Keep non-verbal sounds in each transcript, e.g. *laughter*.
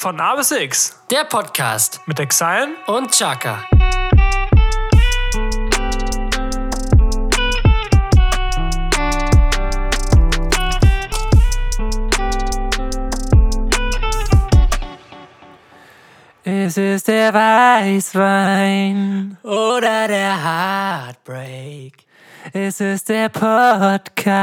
Von A bis X Der Podcast mit Exile. und Chaka. Es ist der Weißwein. Oder der Heartbreak. Es ist der Podcast.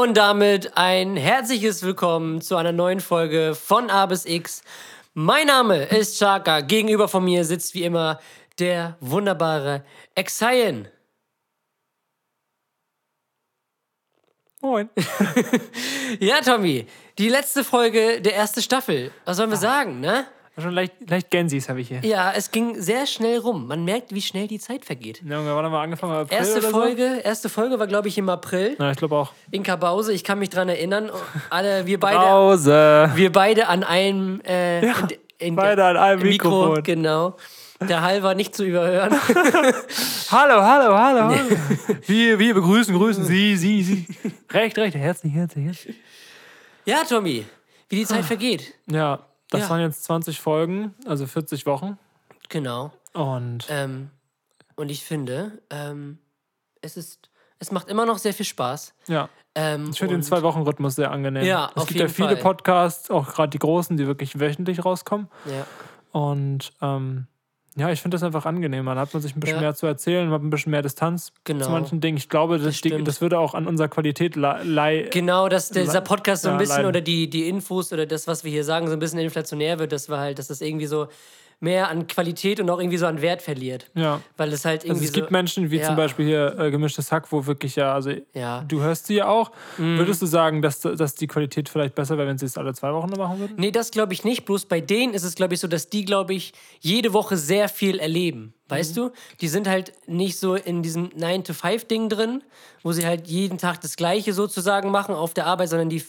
Und damit ein herzliches Willkommen zu einer neuen Folge von A bis X. Mein Name ist Chaka. Gegenüber von mir sitzt wie immer der wunderbare Exayen. Moin. *laughs* Ja, Tommy, die letzte Folge der ersten Staffel. Was sollen wir sagen, ne? Schon leicht, leicht Gensis habe ich hier. Ja, es ging sehr schnell rum. Man merkt, wie schnell die Zeit vergeht. Ja, wir waren mal angefangen April Erste oder Folge, erste Folge war, glaube ich, im April. So. Ja, ich glaube auch. In Kabause, ich kann mich dran erinnern. Alle, wir beide, Pause. wir beide an einem, äh, in, in, beide an einem im Mikro, Mikrofon. genau. Der Hall war nicht zu überhören. *laughs* Hallo, hallo, hallo. hallo. wir, wir begrüßen, grüßen Sie, Sie, Sie. Recht, recht. Herzlich, herzlich, herzlich. ja, Tommy, wie die Zeit vergeht. Ja, das Ja. waren jetzt 20 Folgen, also 40 Wochen. Genau. Und Ähm, und ich finde, ähm, es ist, es macht immer noch sehr viel Spaß. ja, Ähm, ich finde den Zwei-Wochen-Rhythmus sehr angenehm. Ja, es gibt ja viele Fall. Podcasts, auch gerade die großen, die wirklich wöchentlich rauskommen. Ja. Und ähm, ja, ich finde das einfach angenehm. Man hat man sich ein bisschen Ja. mehr zu erzählen, man hat ein bisschen mehr Distanz Genau. zu manchen Dingen. Ich glaube, das, die, stimmt. das würde auch an unserer Qualität lei- lei Genau, dass dieser Podcast so ein bisschen leiden. oder die, die Infos oder das, was wir hier sagen, so ein bisschen inflationär wird, dass wir halt, dass das irgendwie so mehr an Qualität und auch irgendwie so an Wert verliert. Ja. Weil es halt Also irgendwie es gibt so. Menschen wie ja. zum Beispiel hier äh, gemischtes Hack, wo wirklich ja, also Ja. du hörst sie ja auch. Mhm. Würdest du sagen, dass, dass die Qualität vielleicht besser wäre, wenn sie es alle zwei Wochen machen würden? Nee, das glaube ich nicht. Bloß bei denen ist es, glaube ich, so, dass die, glaube ich, jede Woche sehr viel erleben. Weißt Mhm. du? Die sind halt nicht so in diesem 9-to-5-Ding drin, wo sie halt jeden Tag das Gleiche sozusagen machen auf der Arbeit, sondern die,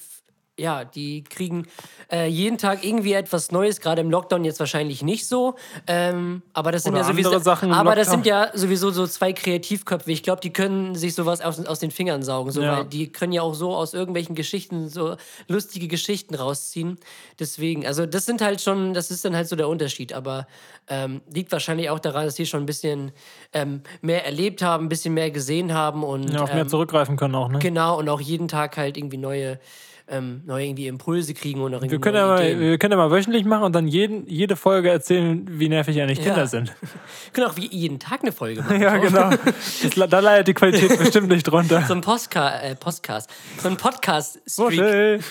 ja, die kriegen äh, jeden Tag irgendwie etwas Neues, gerade im Lockdown jetzt wahrscheinlich nicht so. Ähm, aber das sind Oder ja sowieso. Sachen aber das sind ja sowieso so zwei Kreativköpfe. Ich glaube, die können sich sowas aus, aus den Fingern saugen. So, Ja. weil die können ja auch so aus irgendwelchen Geschichten so lustige Geschichten rausziehen. Deswegen, also das sind halt schon, das ist dann halt so der Unterschied. Aber ähm, liegt wahrscheinlich auch daran, dass die schon ein bisschen ähm, mehr erlebt haben, ein bisschen mehr gesehen haben und Ja, auf mehr ähm, zurückgreifen können auch, ne? genau und auch jeden Tag halt irgendwie neue, ähm, neue irgendwie Impulse kriegen und irgendwie Wir können, ja mal, wir können ja mal wöchentlich machen und dann jeden, jede Folge erzählen, wie nervig eigentlich Kinder Ja. sind. Wir können auch wie jeden Tag eine Folge machen. *laughs* Ja, genau. Das, da leidet die Qualität *laughs* bestimmt nicht drunter. So ein Postka äh, Podcast, so ein Podcast-Streak.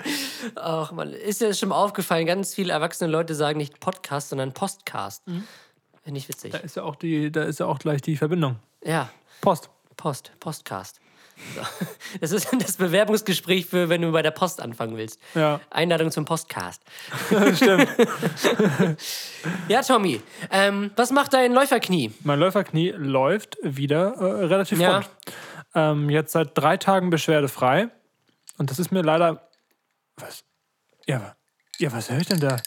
*laughs* Ach man, ist dir schon mal aufgefallen, ganz viele erwachsene Leute sagen nicht Podcast, sondern Postcast. Finde ich witzig. Da ist ja auch die, da ist ja auch gleich die Verbindung. Ja, Post. Post, Postcast. *laughs* Das ist das Bewerbungsgespräch für, wenn du bei der Post anfangen willst. Ja. Einladung zum Postcast. *laughs* Stimmt. *laughs* Ja, Tommy, ähm, was macht dein Läuferknie? Mein Läuferknie läuft wieder äh, relativ Ja. rund. Ähm, jetzt seit drei Tagen beschwerdefrei. Und das ist mir leider. Was? Ja, ja was höre ich denn da?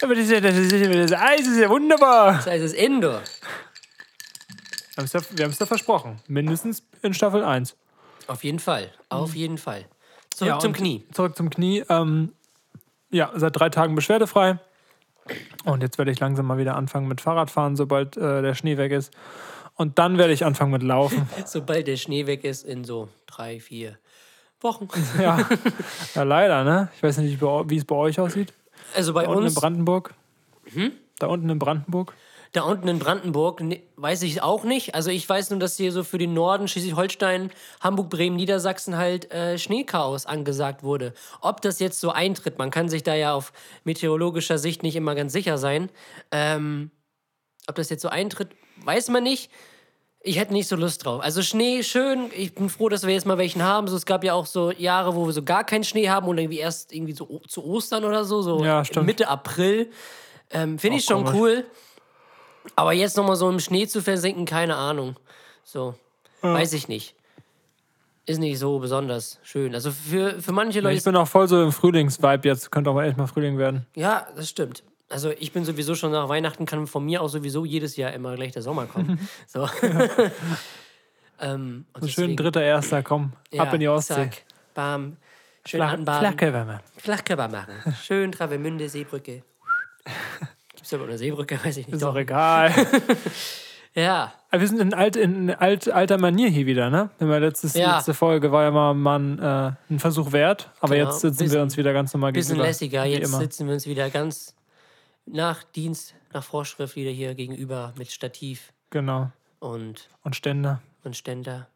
Aber das, ist ja- das, ja- das Eis ist ja wunderbar. Das es ist Indoor. Wir haben es ja, wir haben es ja versprochen. Mindestens in Staffel 1. Auf jeden Fall, auf jeden Fall. Zurück Ja, zum Knie. Zurück zum Knie. Ähm, ja, seit drei Tagen beschwerdefrei. Und jetzt werde ich langsam mal wieder anfangen mit Fahrradfahren, sobald äh, der Schnee weg ist. Und dann werde ich anfangen mit Laufen. *laughs* Sobald der Schnee weg ist, in so drei, vier Wochen. ja. *laughs* ja, leider, ne? Ich weiß nicht, wie es bei euch aussieht. Also bei Da unten in uns, Brandenburg. Da unten in Brandenburg. Da unten in Brandenburg, ne, weiß ich auch nicht. Also ich weiß nur, dass hier so für den Norden, Schleswig-Holstein, Hamburg, Bremen, Niedersachsen halt äh, Schneechaos angesagt wurde. Ob das jetzt so eintritt, man kann sich da ja auf meteorologischer Sicht nicht immer ganz sicher sein. Ähm, ob das jetzt so eintritt, weiß man nicht. Ich hätte nicht so Lust drauf. Also Schnee, schön. Ich bin froh, dass wir jetzt mal welchen haben. So, es gab ja auch so Jahre, wo wir so gar keinen Schnee haben und irgendwie erst irgendwie so zu Ostern oder so, so Ja. Mitte April. Ähm, Finde ich schon komisch. cool. Aber jetzt nochmal so im Schnee zu versinken, keine Ahnung. So, weiß ich nicht. Ist nicht so besonders schön. Also für, für manche Leute. Ich bin auch voll so im Frühlingsvibe jetzt. Könnte auch mal echt mal Frühling werden. Ja, das stimmt. Also ich bin sowieso schon nach Weihnachten, kann von mir auch sowieso jedes Jahr immer gleich der Sommer kommen. *laughs* so. *laughs* ähm, So schön dritter, erster, komm. ab ja, in die Ostsee. Zack, bam. Schön Flach, anbaden. Flachkörper machen. Flachkörper machen. Schön Travemünde, Seebrücke. *laughs* Gibt's da eine Seebrücke? *laughs* Weiß ich nicht. Ist doch egal. *laughs* Ja. Aber wir sind in, alt, in alt, alter Manier hier wieder, ne? Wir letztes, Ja. letzte Folge war ja mal, mal ein, äh, ein Versuch wert, aber Genau. jetzt sitzen wir Bisschen- uns wieder ganz normal Bisschen gegenüber. lässiger. wie Jetzt immer. sitzen wir uns wieder ganz nach Dienst, nach Vorschrift wieder hier gegenüber mit Stativ Genau. und, Und Ständer. und Ständer.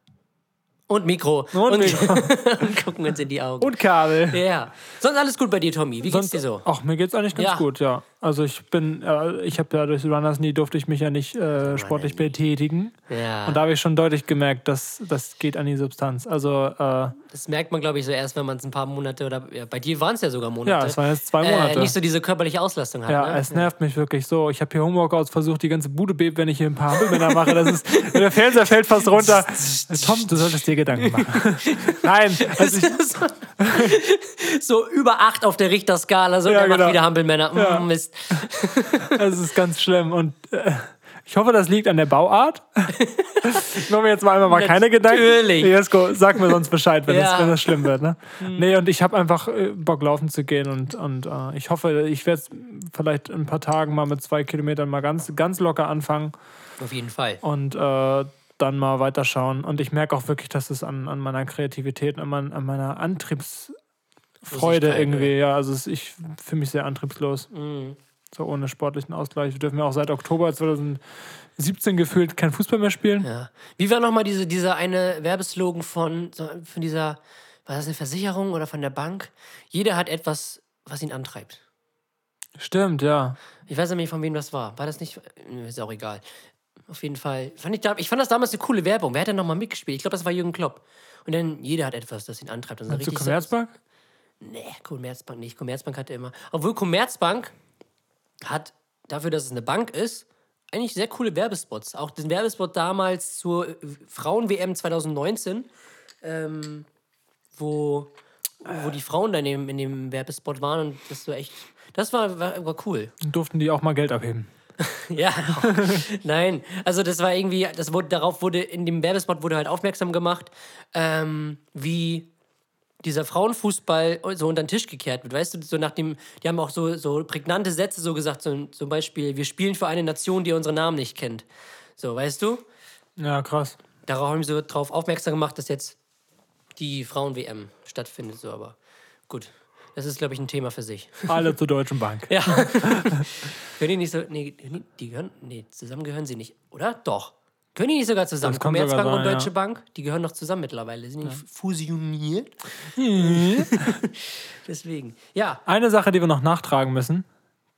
Und Mikro. Und Mikro. und *laughs* gucken uns in die Augen. Und Kabel. ja. Sonst alles gut bei dir, Tommy. Wie geht's dir so? Ach, mir geht's eigentlich ganz Ja. gut, ja. Also ich bin, äh, ich habe ja durch Runners nie durfte ich mich ja nicht äh, sportlich betätigen. Ja. Und da habe ich schon deutlich gemerkt, dass das geht an die Substanz. Also äh, Das merkt man, glaube ich, so erst, wenn man es ein paar Monate oder ja, bei dir waren es ja sogar Monate. ja, es waren jetzt zwei Monate. Äh, nicht so diese körperliche Auslastung hat. ja, ne? es nervt mich wirklich so. Ich habe hier Homeworkouts versucht, die ganze Bude bebt, wenn ich hier ein paar Hampelmänner mache. Das ist, *laughs* der Fernseher fällt fast runter. Tom, du solltest dir Gedanken machen. *laughs* Nein, also ich, so über acht auf der Richterskala, so Ja, der macht genau. wieder Hampelmänner. Mm, Ja. Mist. *laughs* das ist ganz schlimm. Und äh, ich hoffe, das liegt an der Bauart. ich mache mir jetzt mal einmal mal keine Gedanken. Natürlich. Jesko, sag mir sonst Bescheid, wenn, Ja. das, wenn das schlimm wird. Ne? Nee, und ich habe einfach äh, Bock, laufen zu gehen. Und, und äh, ich hoffe, ich werde vielleicht in ein paar Tagen mal mit zwei Kilometern mal ganz, ganz locker anfangen. Auf jeden Fall. und äh, dann mal weiterschauen. Und ich merke auch wirklich, dass es an, an meiner Kreativität, an, mein, an meiner Antriebsfreude Losigkeit, irgendwie, ja, also es, ich fühle mich sehr antriebslos. Mhm. So ohne sportlichen Ausgleich. Wir dürfen ja auch seit Oktober 2017 gefühlt kein Fußball mehr spielen. Ja. Wie war nochmal diese, dieser eine Werbeslogan von, von dieser, war das eine Versicherung oder von der Bank? Jeder hat etwas, was ihn antreibt. Stimmt, ja. Ich weiß nicht, von wem das war. War das nicht? Äh, Ist auch egal. Auf jeden Fall. Fand ich, ich fand das damals eine coole Werbung. Wer hat denn nochmal mitgespielt? Ich glaube, das war Jürgen Klopp. Und dann, jeder hat etwas, das ihn antreibt. Und so Zu Commerzbank? Nee, Commerzbank nicht. Commerzbank hatte immer. Obwohl Commerzbank hat dafür, dass es eine Bank ist, eigentlich sehr coole Werbespots. Auch den Werbespot damals zur äh, Frauen-WM 2019, ähm, wo, wo die Frauen dann in dem, in dem Werbespot waren und das war echt. Das war, war, war cool. Durften die auch mal Geld abheben. *laughs* Ja, nein. Also das war irgendwie, das wurde, darauf wurde, in dem Werbespot wurde halt aufmerksam gemacht, ähm, wie dieser Frauenfußball so unter den Tisch gekehrt wird. Weißt du, so nach dem, die haben auch so, so prägnante Sätze so gesagt, so, zum Beispiel, wir spielen für eine Nation, die unsere Namen nicht kennt. So, weißt du? Ja, krass. Darauf haben sie so drauf aufmerksam gemacht, dass jetzt die Frauen-WM stattfindet, so, aber gut. Das ist, glaube ich, ein Thema für sich. *laughs* Alle zur Deutschen Bank. Ja. *laughs* Können die nicht so. Nee, die gehören. Nee, zusammen gehören sie nicht, oder? Doch. Können die nicht sogar zusammen? Das kann sogar Commerzbank und sein, Deutsche ja. Bank, die gehören doch zusammen mittlerweile. Sind nicht fusioniert? *laughs* *laughs* Deswegen. Ja. Eine Sache, die wir noch nachtragen müssen: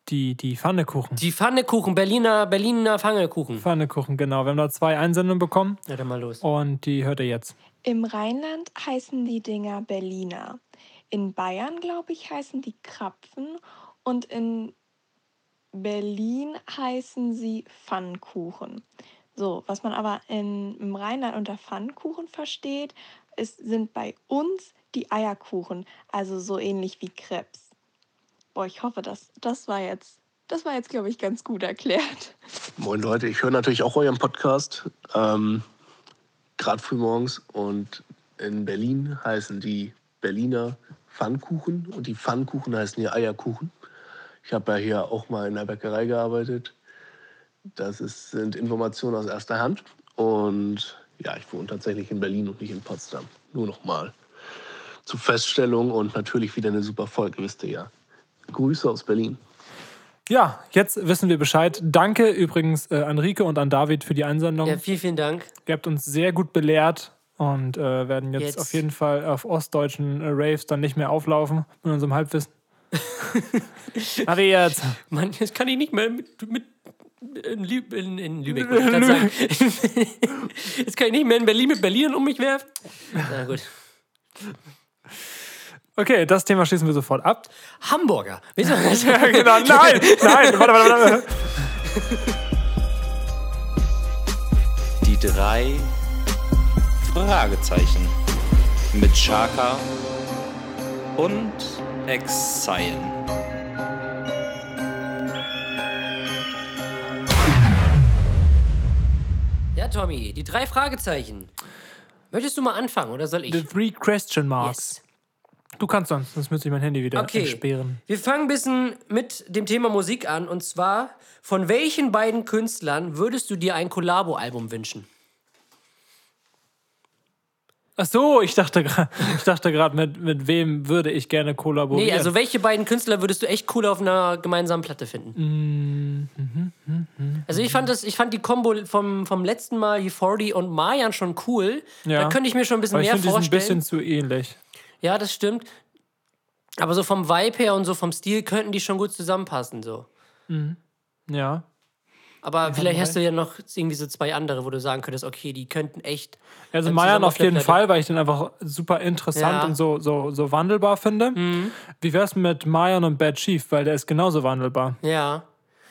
die, die Pfannekuchen. Die Pfannekuchen, Berliner, Berliner Pfannekuchen. Pfannekuchen, genau. Wir haben da zwei Einsendungen bekommen Ja, dann mal los. und die hört ihr jetzt. Im Rheinland heißen die Dinger Berliner. In Bayern, glaube ich, heißen die Krapfen. Und in Berlin heißen sie Pfannkuchen. So, was man aber in, im Rheinland unter Pfannkuchen versteht, ist, sind bei uns die Eierkuchen. Also so ähnlich wie Krebs. Boah, ich hoffe, das, das war jetzt, das war jetzt, glaube ich, ganz gut erklärt. Moin Leute, ich höre natürlich auch euren Podcast, ähm, gerade frühmorgens. Und in Berlin heißen die Berliner Pfannkuchen und die Pfannkuchen heißen hier Eierkuchen. Ich habe ja hier auch mal in der Bäckerei gearbeitet. Das ist, sind Informationen aus erster Hand. Und ja, ich wohne tatsächlich in Berlin und nicht in Potsdam. Nur noch mal zur Feststellung und natürlich wieder eine super Folge, wisst ihr ja. Grüße aus Berlin. Ja, jetzt wissen wir Bescheid. Danke übrigens äh, an Rike und an David für die Einsendung. Ja, vielen, vielen Dank. Ihr habt uns sehr gut belehrt und äh, werden jetzt, Jetzt. auf jeden Fall auf ostdeutschen äh, Raves dann nicht mehr auflaufen mit unserem Halbwissen. *laughs* Aber jetzt. Mann, jetzt kann ich nicht mehr mit. mit in, Lü in, in Lübeck, *laughs* wollte ich gerade sagen. *laughs* Jetzt kann ich nicht mehr in Berlin mit Berlinern um mich werfen. Na gut. Okay, das Thema schließen wir sofort ab. Hamburger. Weißt du, was- Ja, genau. Nein, nein, warte, warte, warte. *laughs* Die drei Fragezeichen mit Chaka und Exile. Ja, Tommy, die drei Fragezeichen. Möchtest du mal anfangen oder soll ich? The three question marks. Yes. Du kannst sonst, sonst müsste ich mein Handy wieder Okay. entsperren. Wir fangen ein bisschen mit dem Thema Musik an. Und zwar, von welchen beiden Künstlern würdest du dir ein Kollabo-Album wünschen? Ach so, ich dachte gerade, *laughs* ich dachte gerade, mit, mit wem würde ich gerne kollaborieren? Nee, also welche beiden Künstler würdest du echt cool auf einer gemeinsamen Platte finden? Also ich fand das, ich fand die Kombo vom, vom letzten Mal, 40 und Mayan schon cool. Ja. Da könnte ich mir schon ein bisschen Aber ich mehr finde, die sind ein vorstellen. bisschen zu ähnlich. Ja, das stimmt. Aber so vom Vibe her und so vom Stil könnten die schon gut zusammenpassen. So. Ja. Aber vielleicht hast du ja noch irgendwie so zwei andere, wo du sagen könntest, okay, die könnten echt. Also Mayan auf jeden Fall, weil ich den einfach super interessant Ja. Mhm. und so, so, so wandelbar finde. Wie wär's mit Mayan und Bad Chief? Weil der ist genauso wandelbar. Ja.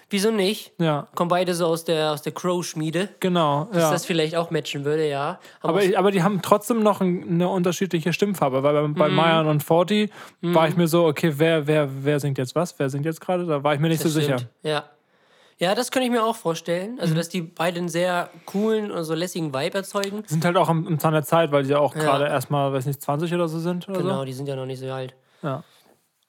Wieso nicht? Ja, Kommen beide so aus der, aus der Crow-Schmiede. genau. Dass Ja. das vielleicht auch matchen würde, ja. Haben Aber, ich, aber die haben trotzdem noch ein, eine unterschiedliche Stimmfarbe, weil bei, Mhm. bei Mayan und 40 war ich mir so, okay, wer, wer, wer singt jetzt was? Wer singt jetzt gerade? Da war ich mir nicht das so sicher. stimmt. Ja. Ja, das könnte ich mir auch vorstellen. Mhm. Also, dass die beiden einen sehr coolen und so lässigen Vibe erzeugen. Sind halt auch am, im Zahn der Zeit, weil die ja auch Ja. gerade erstmal, weiß nicht, 20 oder so sind oder Genau, die sind ja noch nicht so alt. so. Ja.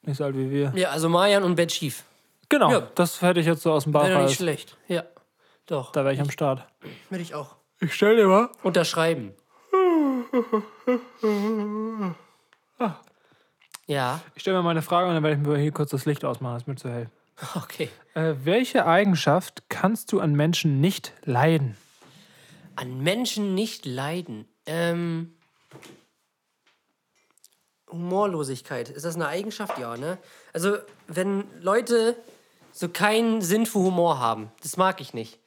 Nicht so alt wie wir. Ja, also Mayan und Bad Chief. Genau, Ja. das hätte ich jetzt so aus dem Wäre doch Bauch nicht schlecht. Ja. Doch. Da wäre ich am Start. Würde ich auch Ich stell dir mal. unterschreiben. *laughs* Ja, Ich stelle mir mal eine Frage und dann werde ich mir hier kurz das Licht ausmachen, das ist mir zu hell. *laughs* okay. Äh, welche Eigenschaft kannst du an Menschen nicht leiden? An Menschen nicht leiden. Ähm, Humorlosigkeit. Ist das eine Eigenschaft? Ja, ne? Also, wenn Leute so keinen Sinn für Humor haben, das mag ich nicht.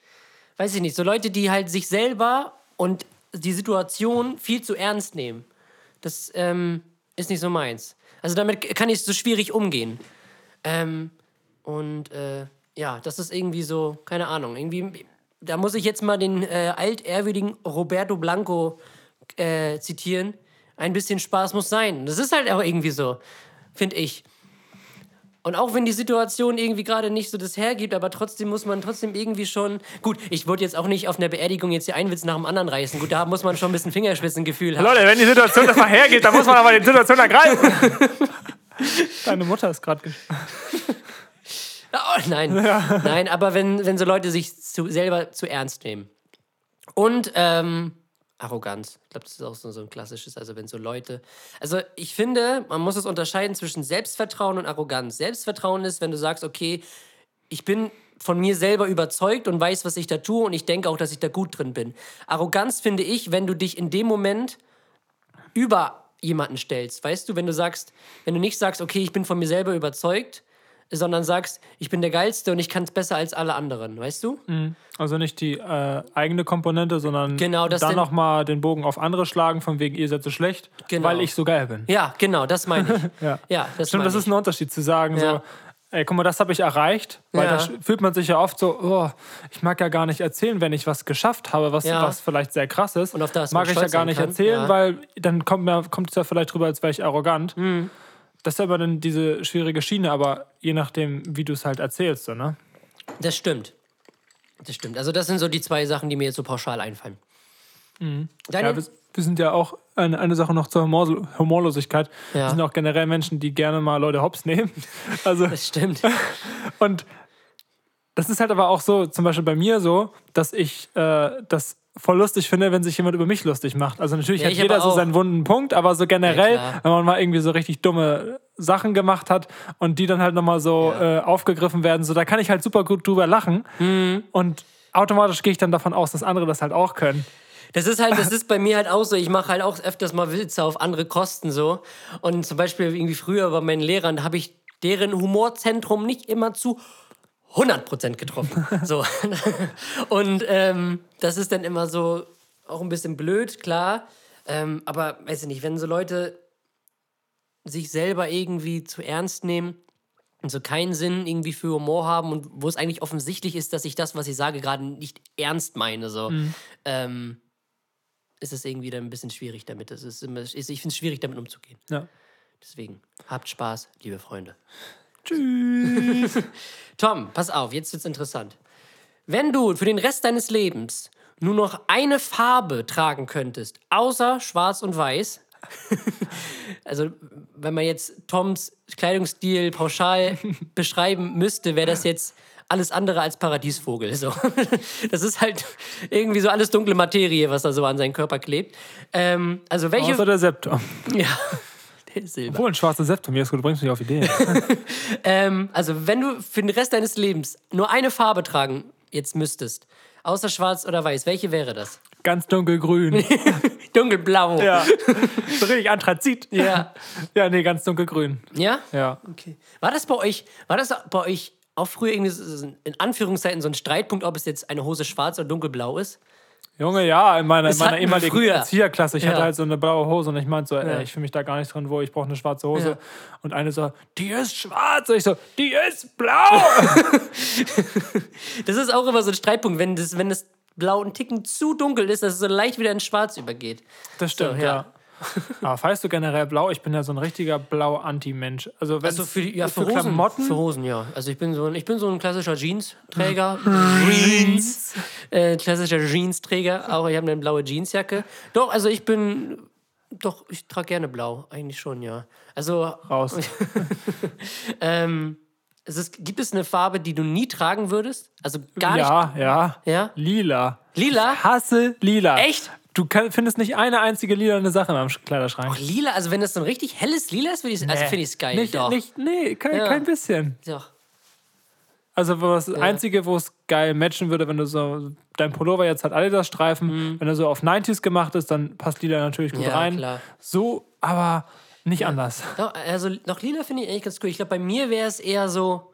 Weiß ich nicht. So Leute, die halt sich selber und die Situation viel zu ernst nehmen. Das ähm, ist nicht so meins. Also, damit kann ich so schwierig umgehen. Ähm, und äh, ja, das ist irgendwie so, keine Ahnung, irgendwie, da muss ich jetzt mal den äh, altehrwürdigen Roberto Blanco äh, zitieren. Ein bisschen Spaß muss sein. Das ist halt auch irgendwie so, finde ich. Und auch wenn die Situation irgendwie gerade nicht so das hergibt, aber trotzdem muss man trotzdem irgendwie schon. Gut, ich wollte jetzt auch nicht auf einer Beerdigung jetzt hier einen Witz nach dem anderen reißen. Gut, da muss man schon ein bisschen Fingerspitzengefühl haben. Leute, wenn die Situation das mal hergibt, dann muss man aber die Situation ergreifen. Deine Mutter ist gerade. *laughs* Oh, nein, *laughs* nein, aber wenn, wenn so Leute sich zu, selber zu ernst nehmen. Und ähm, Arroganz. Ich glaube, das ist auch so, so ein klassisches. Also, wenn so Leute. Also, ich finde, man muss es unterscheiden zwischen Selbstvertrauen und Arroganz. Selbstvertrauen ist, wenn du sagst, okay, ich bin von mir selber überzeugt und weiß, was ich da tue und ich denke auch, dass ich da gut drin bin. Arroganz finde ich, wenn du dich in dem Moment über jemanden stellst. Weißt du, wenn du sagst, wenn du nicht sagst, okay, ich bin von mir selber überzeugt, sondern sagst, ich bin der Geilste und ich kann es besser als alle anderen, weißt du? Also nicht die äh, eigene Komponente, sondern Genau, das dann nochmal den Bogen auf andere schlagen, von wegen ihr seid so schlecht, Genau. weil ich so geil bin. Ja, genau, das meine ich. *laughs* Ja. ja das Stimmt, das ist ein Unterschied zu sagen, Ja. so, ey, guck mal, das habe ich erreicht. Weil Ja. da fühlt man sich ja oft so, oh, ich mag ja gar nicht erzählen, wenn ich was geschafft habe, was, Ja. was vielleicht sehr krass ist. Und auf das mag ich ja gar nicht kann. erzählen, Ja. weil dann kommt, mir, kommt es ja vielleicht drüber, als wäre ich arrogant. Mhm. Das ist aber dann diese schwierige Schiene, aber je nachdem, wie du es halt erzählst, so, ne? Das stimmt. Das stimmt. Also, das sind so die zwei Sachen, die mir jetzt so pauschal einfallen. Deine, Ja, wir, wir sind ja auch eine, eine Sache noch zur Humor, Humorlosigkeit. Ja. Wir sind auch generell Menschen, die gerne mal Leute hops nehmen. *laughs* Also, das stimmt. *laughs* und das ist halt aber auch so, zum Beispiel bei mir so, dass ich äh, das voll lustig finde, wenn sich jemand über mich lustig macht. Also natürlich Ja, hat jeder so seinen wunden Punkt, aber so generell, Ja, wenn man mal irgendwie so richtig dumme Sachen gemacht hat und die dann halt nochmal so äh, aufgegriffen werden, so da kann ich halt super gut drüber lachen. Mhm. Und automatisch gehe ich dann davon aus, dass andere das halt auch können. Das ist halt, das *laughs* ist bei mir halt auch so. Ich mache halt auch öfters mal Witze auf andere Kosten so. Und zum Beispiel irgendwie früher bei meinen Lehrern, habe ich deren Humorzentrum nicht immer zu 100% getroffen. *laughs* so. *laughs* Und ähm, das ist dann immer so auch ein bisschen blöd, klar. Ähm, aber weiß ich nicht, wenn so Leute sich selber irgendwie zu ernst nehmen und so keinen Sinn irgendwie für Humor haben und wo es eigentlich offensichtlich ist, dass ich das, was ich sage, gerade nicht ernst meine, so, ähm, ist es irgendwie dann ein bisschen schwierig damit. Das ist immer, ich finde es schwierig, damit umzugehen. Ja. Deswegen, habt Spaß, liebe Freunde. Tschüss. *laughs* Tom, pass auf, jetzt wird's interessant. Wenn du für den Rest deines Lebens nur noch eine Farbe tragen könntest, außer schwarz und weiß, *laughs* also, wenn man jetzt Toms Kleidungsstil pauschal *laughs* beschreiben müsste, wäre das jetzt alles andere als Paradiesvogel. So. Das ist halt irgendwie so alles dunkle Materie, was da so an seinen Körper klebt. Ähm, also welche. Außer der Septum. ja. Ist *laughs* Silber. Obwohl, ein schwarzer Septum, Jesko, du bringst mich auf Ideen. *laughs* Ähm, also, wenn du für den Rest deines Lebens nur eine Farbe tragen jetzt müsstest, außer schwarz oder weiß, welche wäre das? Ganz dunkelgrün. *laughs* Dunkelblau. Ja. So richtig Anthrazit. Ja. Ja, nee, ganz dunkelgrün. Ja? Ja. Okay. War das bei euch, war das bei euch auch früher irgendwie so, in Anführungszeichen so ein Streitpunkt, ob es jetzt eine Hose schwarz oder dunkelblau ist? Junge, ja, in meiner, in meiner ehemaligen. Erzieherklasse, ich Ja. hatte halt so eine blaue Hose und ich meinte so, ey, ich fühle mich da gar nicht drin, wo ich brauche eine schwarze Hose. Ja. Und eine so, die ist schwarz. Und ich so, die ist blau. *laughs* Das ist auch immer so ein Streitpunkt, wenn das, wenn das Blau ein Ticken zu dunkel ist, dass es so leicht wieder in Schwarz übergeht. Das stimmt, So, ja. ja. *laughs* Aber feierst du generell blau? Ich bin ja so ein richtiger Blau-Anti-Mensch. Also, wenn Also für, ja, für, für Hosen. Klamotten, Für Hosen, ja. Also ich bin so ein, ich bin so ein klassischer Jeans-Träger. *laughs* Jeans. Äh, klassischer Jeans-Träger. Auch ich habe eine blaue Jeansjacke. Doch, also ich bin. Doch, ich trage gerne blau. Eigentlich schon, ja. Also, raus. *laughs* ähm, es ist, gibt es eine Farbe, die du nie tragen würdest? Also gar ja, ja. nicht. Ja? Lila. Lila? Ich hasse lila. Echt? Du kann, findest nicht eine einzige lila Sache in meinem Kleiderschrank. Lila, also wenn das so ein richtig helles Lila ist, also Nee. finde ich es geil. Nicht, Doch. nicht, nee, kein, Ja. kein bisschen. Doch. Also das Einzige, wo es geil matchen würde, wenn du so, dein Pullover jetzt hat Adidas-Streifen, wenn er so auf 90s gemacht ist, dann passt Lila natürlich gut Mhm. Ja, rein. klar. So, aber nicht anders. Doch, also noch lila finde ich eigentlich ganz cool. Ich glaube, bei mir wäre es eher so,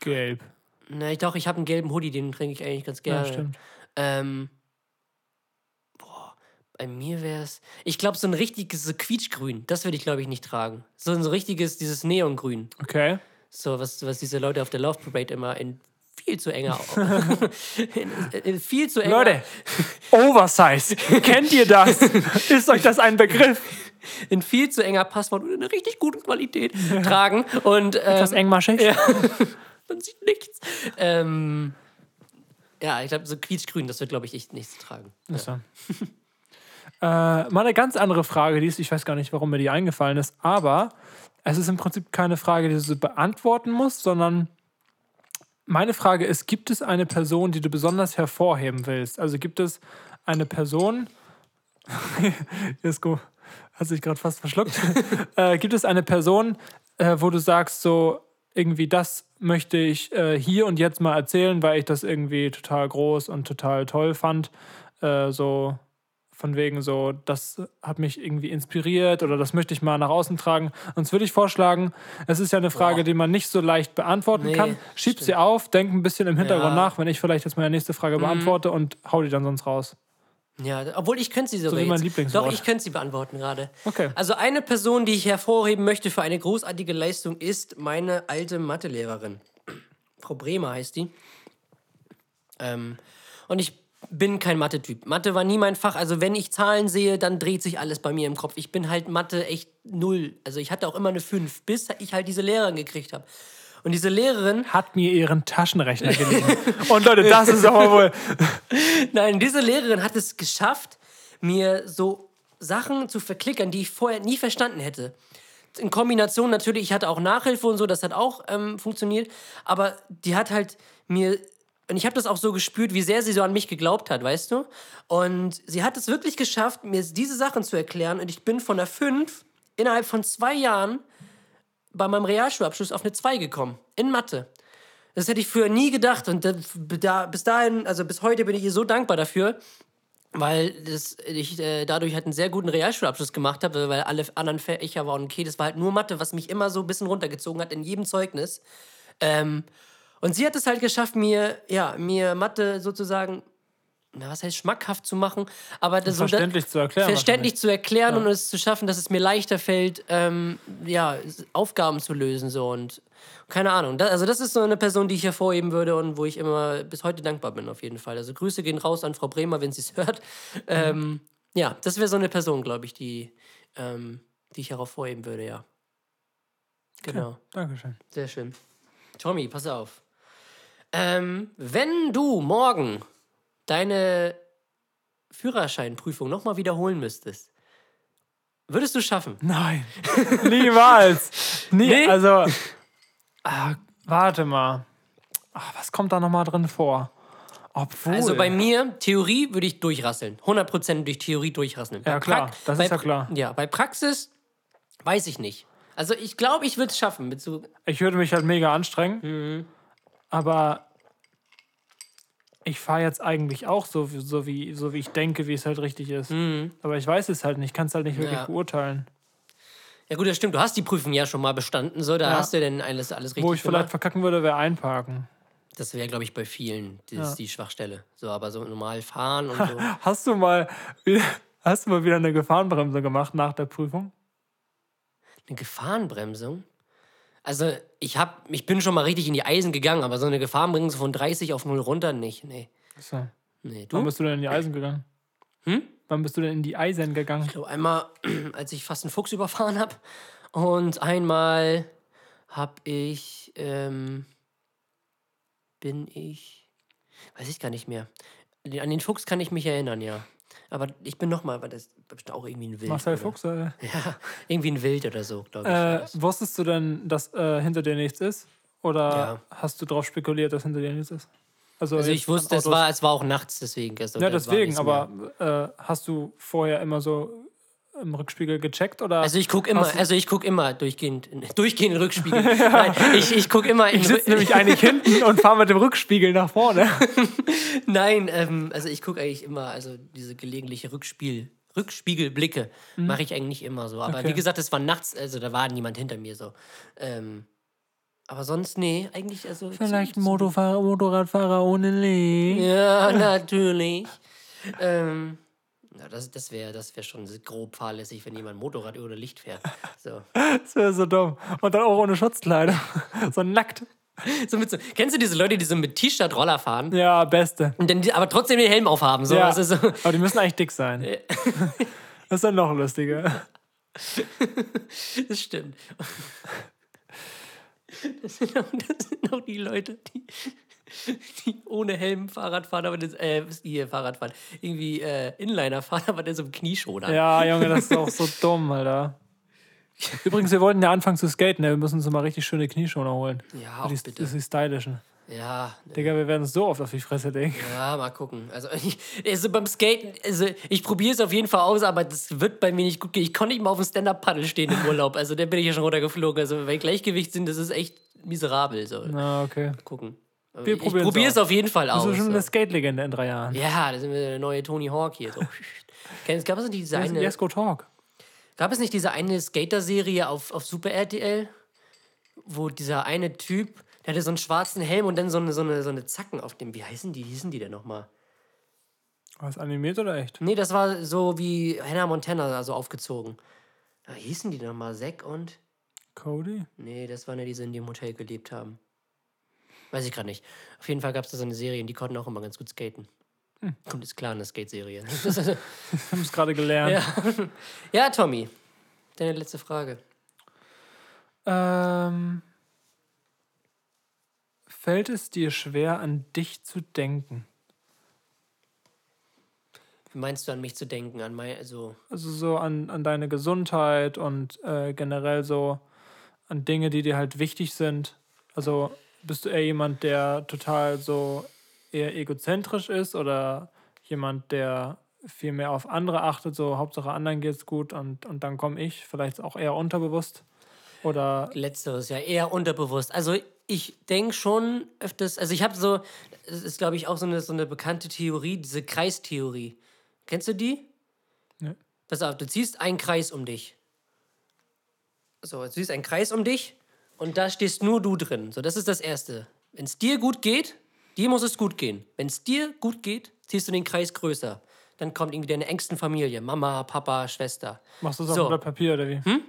Gelb. na, ich, doch, ich habe einen gelben Hoodie, den trinke ich eigentlich ganz gerne. Ja, stimmt. Ähm, boah, bei mir wäre es, ich glaube, so ein richtiges so Quietschgrün, das würde ich, glaube ich, nicht tragen. So ein so richtiges, dieses Neongrün. Okay. So, was, was diese Leute auf der Love Parade immer in viel zu enger, *laughs* *laughs* in, in viel zu enger, Leute, Oversize. Kennt ihr das? *laughs* Ist euch das ein Begriff? in viel zu enger Passwort und in einer richtig guten Qualität tragen und ähm, Das engmaschig? Ja. Man sieht nichts. Ähm, ja, ich glaube, so quietschgrün, das wird, glaube ich, echt nichts tragen. Ist so. *laughs* äh, mal eine ganz andere Frage, die ist, ich weiß gar nicht, warum mir die eingefallen ist, aber es ist im Prinzip keine Frage, die du so beantworten musst, sondern meine Frage ist, gibt es eine Person, die du besonders hervorheben willst? Also gibt es eine Person, *laughs* Jesko hat sich gerade fast verschluckt, *laughs* äh, gibt es eine Person, äh, wo du sagst, so irgendwie das möchte ich äh, hier und jetzt mal erzählen, weil ich das irgendwie total groß und total toll fand. Äh, so von wegen so, das hat mich irgendwie inspiriert oder das möchte ich mal nach außen tragen. Uns würde ich vorschlagen, es ist ja eine Frage, die man nicht so leicht beantworten Nee, kann. Schieb sie auf, denk ein bisschen im Hintergrund Ja. Mhm. nach, wenn ich vielleicht jetzt meine nächste Frage beantworte und hau die dann sonst raus. Ja, obwohl ich könnte sie sogar wie mein jetzt. Lieblingswort. Doch, ich könnte sie beantworten gerade. Okay. Also eine Person, die ich hervorheben möchte für eine großartige Leistung, ist meine alte Mathelehrerin. Frau Bremer heißt die. Ähm, und ich bin kein Mathe-Typ. Mathe war nie mein Fach. Also wenn ich Zahlen sehe, dann dreht sich alles bei mir im Kopf. Ich bin halt Mathe echt null. Also ich hatte auch immer eine 5, bis ich halt diese Lehrerin gekriegt habe. Und diese Lehrerin Hat mir ihren Taschenrechner geliehen. *laughs* und Leute, das ist aber wohl. *laughs* Nein, diese Lehrerin hat es geschafft, mir so Sachen zu verklickern, die ich vorher nie verstanden hätte. In Kombination natürlich, ich hatte auch Nachhilfe und so, das hat auch ähm, funktioniert, aber die hat halt mir, und ich habe das auch so gespürt, wie sehr sie so an mich geglaubt hat, weißt du? Und sie hat es wirklich geschafft, mir diese Sachen zu erklären und ich bin von der 5 innerhalb von zwei Jahren bei meinem Realschulabschluss auf eine 2 gekommen, in Mathe. Das hätte ich früher nie gedacht. Und bis dahin, also bis heute bin ich ihr so dankbar dafür, weil das, ich äh, dadurch halt einen sehr guten Realschulabschluss gemacht habe, weil alle anderen Fächer waren okay. Das war halt nur Mathe, was mich immer so ein bisschen runtergezogen hat in jedem Zeugnis. Ähm, und sie hat es halt geschafft, mir, ja, mir Mathe sozusagen, na, was heißt schmackhaft zu machen, aber das so Verständlich zu erklären Verständlich zu erklären und es zu schaffen, dass es mir leichter fällt, ähm, ja, Aufgaben zu lösen so und keine Ahnung. Da, also das ist so eine Person, die ich hervorheben würde und wo ich immer bis heute dankbar bin auf jeden Fall. Also Grüße gehen raus an Frau Bremer, wenn sie es hört. Ähm, ja, das wäre so eine Person, glaube ich, die, ähm, die ich hervorheben würde, ja. Genau. Dankeschön. Sehr schön. Tommy, pass auf. Ähm, wenn du morgen deine Führerscheinprüfung nochmal wiederholen müsstest, würdest du schaffen? Nein. Niemals. *laughs* Nie, Nee? Also, *laughs* ah, warte mal. Ach, was kommt da nochmal drin vor? Obwohl. Also bei mir, Theorie würde ich durchrasseln. 100% durch Theorie durchrasseln. Ja, Bei klar, Prax- das ist ja Pra- klar. Ja, bei Praxis weiß ich nicht. Also ich glaube, ich würde es schaffen. So, Ich würde mich halt mega anstrengen. Mhm. Aber ich fahre jetzt eigentlich auch so, wie- so, wie, so, wie ich denke, wie es halt richtig ist. Aber ich weiß es halt nicht. Ich kann es halt nicht wirklich Mhm. Ja. beurteilen. ja gut, das stimmt. Du hast die Prüfung ja schon mal bestanden. So, da Ja. hast du denn alles, alles richtig Wo ich vielleicht gemacht. verkacken würde, wäre einparken. Das wäre, glaube ich, bei vielen das Ja. ist die Schwachstelle. So, aber so normal fahren und so. *laughs* Hast du mal, hast du mal wieder eine Gefahrenbremse gemacht nach der Prüfung? Eine Gefahrenbremsung? Also, ich, hab, ich bin schon mal richtig in die Eisen gegangen, aber so eine Gefahrenbremse von 30 auf 0 runter nicht. Nee. So. Nee, Wann du? bist du denn in die Eisen gegangen? Hm? Wann bist du denn in die Eisen gegangen? Ich glaube, einmal, *clears throat* als ich fast einen Fuchs überfahren habe. Und einmal habe ich, ähm, bin ich, weiß ich gar nicht mehr. An den Fuchs kann ich mich erinnern, ja. Aber ich bin nochmal, weil das bestimmt auch irgendwie ein Wild. Marcel oder? Fuchs? Äh, *laughs* Ja, irgendwie ein Wild oder so, glaube ich. äh, das. wusstest du denn, dass äh, hinter dir nichts ist? Oder Ja. hast du darauf spekuliert, dass hinter dir nichts ist? also jetzt ich wusste, es war, es war auch nachts, deswegen. Also Ja, da deswegen, aber äh, hast du vorher immer so im Rückspiegel gecheckt? Oder Also ich gucke immer, also ich gucke immer durchgehend, *laughs* durchgehend Rückspiegel. *laughs* Nein, ich, ich gucke immer ich sitze nämlich eigentlich hinten und fahre mit dem Rückspiegel nach vorne. Nein, ähm, also ich gucke eigentlich immer, also diese gelegentliche Rückspiel, Rückspiegelblicke mache ich eigentlich immer so. Aber Mhm. Okay. wie gesagt, es war nachts, also da war niemand hinter mir so. Ähm, aber sonst, nee, eigentlich, also. Vielleicht ein Motorfahrer, Motorradfahrer ohne Licht. Ja, *laughs* natürlich. ähm, ja, das das wäre das wär schon grob fahrlässig, wenn jemand Motorrad ohne Licht fährt. So. *laughs* Das wäre so dumm. Und dann auch ohne Schutzkleidung. *laughs* so nackt. *laughs* so mit so, kennst du diese Leute, die so mit T-Shirt Roller fahren Ja, beste. und dann aber trotzdem den Helm aufhaben? So, Ja. ist so, Aber die müssen eigentlich dick sein. *laughs* Das ist dann noch lustiger. Das stimmt. Das sind, auch, das sind auch die Leute, die, die ohne Helm Fahrrad fahren, aber das, äh, hier Fahrrad fahren, irgendwie äh, Inliner fahren, aber dann so im Knieschoner. Ja, Junge, das ist auch so dumm, Alter. *laughs* Übrigens, wir wollten ja anfangen zu skaten. ne? Wir müssen uns mal richtig schöne Knieschoner holen. Ja, auch die, bitte. Das ist die stylischen. Ja, Digga, wir werden uns so oft auf die Fresse legen. ja, mal gucken. Also, ich, *laughs* also beim Skaten, also ich probiere es auf jeden Fall aus, aber das wird bei mir nicht gut gehen. Ich konnte nicht mal auf dem Stand-Up-Paddle stehen im Urlaub. Also da bin ich ja schon runtergeflogen. Also bei Gleichgewicht sind, das ist echt miserabel. So. Na, okay. Gucken. Aber Wir ich probiere es auf jeden Fall aus. du schon so. eine Skate-Legende in drei Jahren? Ja, da sind wir der neue Tony Hawk hier. So. *laughs* Kennst- Gab es nicht diese eine, Yes, go talk. Gab es nicht diese eine Skater-Serie auf, auf Super RTL, wo dieser eine Typ, der hatte so einen schwarzen Helm und dann so eine, so eine, so eine Zacken auf dem. Wie heißen die? Hießen die denn nochmal? War es animiert oder echt? Nee, das war so wie Hannah Montana, also aufgezogen. Wie hießen die denn nochmal? Zack und. Cody? Nee, das waren ja die, die in dem Hotel gelebt haben. Weiß ich gerade nicht. Auf jeden Fall gab es da so eine Serie und die konnten auch immer ganz gut skaten. Kommt ist klar, eine Skate-Serie. Wir haben es gerade gelernt. ja. ja, Tommy. Deine letzte Frage. Ähm, fällt es dir schwer, an dich zu denken? Wie meinst du an mich zu denken? An mein, also, Also so an, an deine Gesundheit und äh, generell so an Dinge, die dir halt wichtig sind. Also bist du eher jemand, der total so eher egozentrisch ist oder jemand, der viel mehr auf andere achtet, so Hauptsache anderen geht's gut und, und dann komme ich, vielleicht auch eher unterbewusst? Oder letzteres, ja, eher unterbewusst. Also, ich denke schon öfters, also ich habe so, es ist glaube ich auch so eine, so eine bekannte Theorie, diese Kreistheorie. Kennst du die? Nee. Pass auf, du ziehst einen Kreis um dich. So, du ziehst einen Kreis um dich und da stehst nur du drin. So, das ist das Erste. Wenn es dir gut geht, dir muss es gut gehen. Wenn es dir gut geht, ziehst du den Kreis größer. Dann kommt irgendwie deine engsten Familie, Mama, Papa, Schwester. machst du es auf So. dem Blatt Papier oder wie? Hm?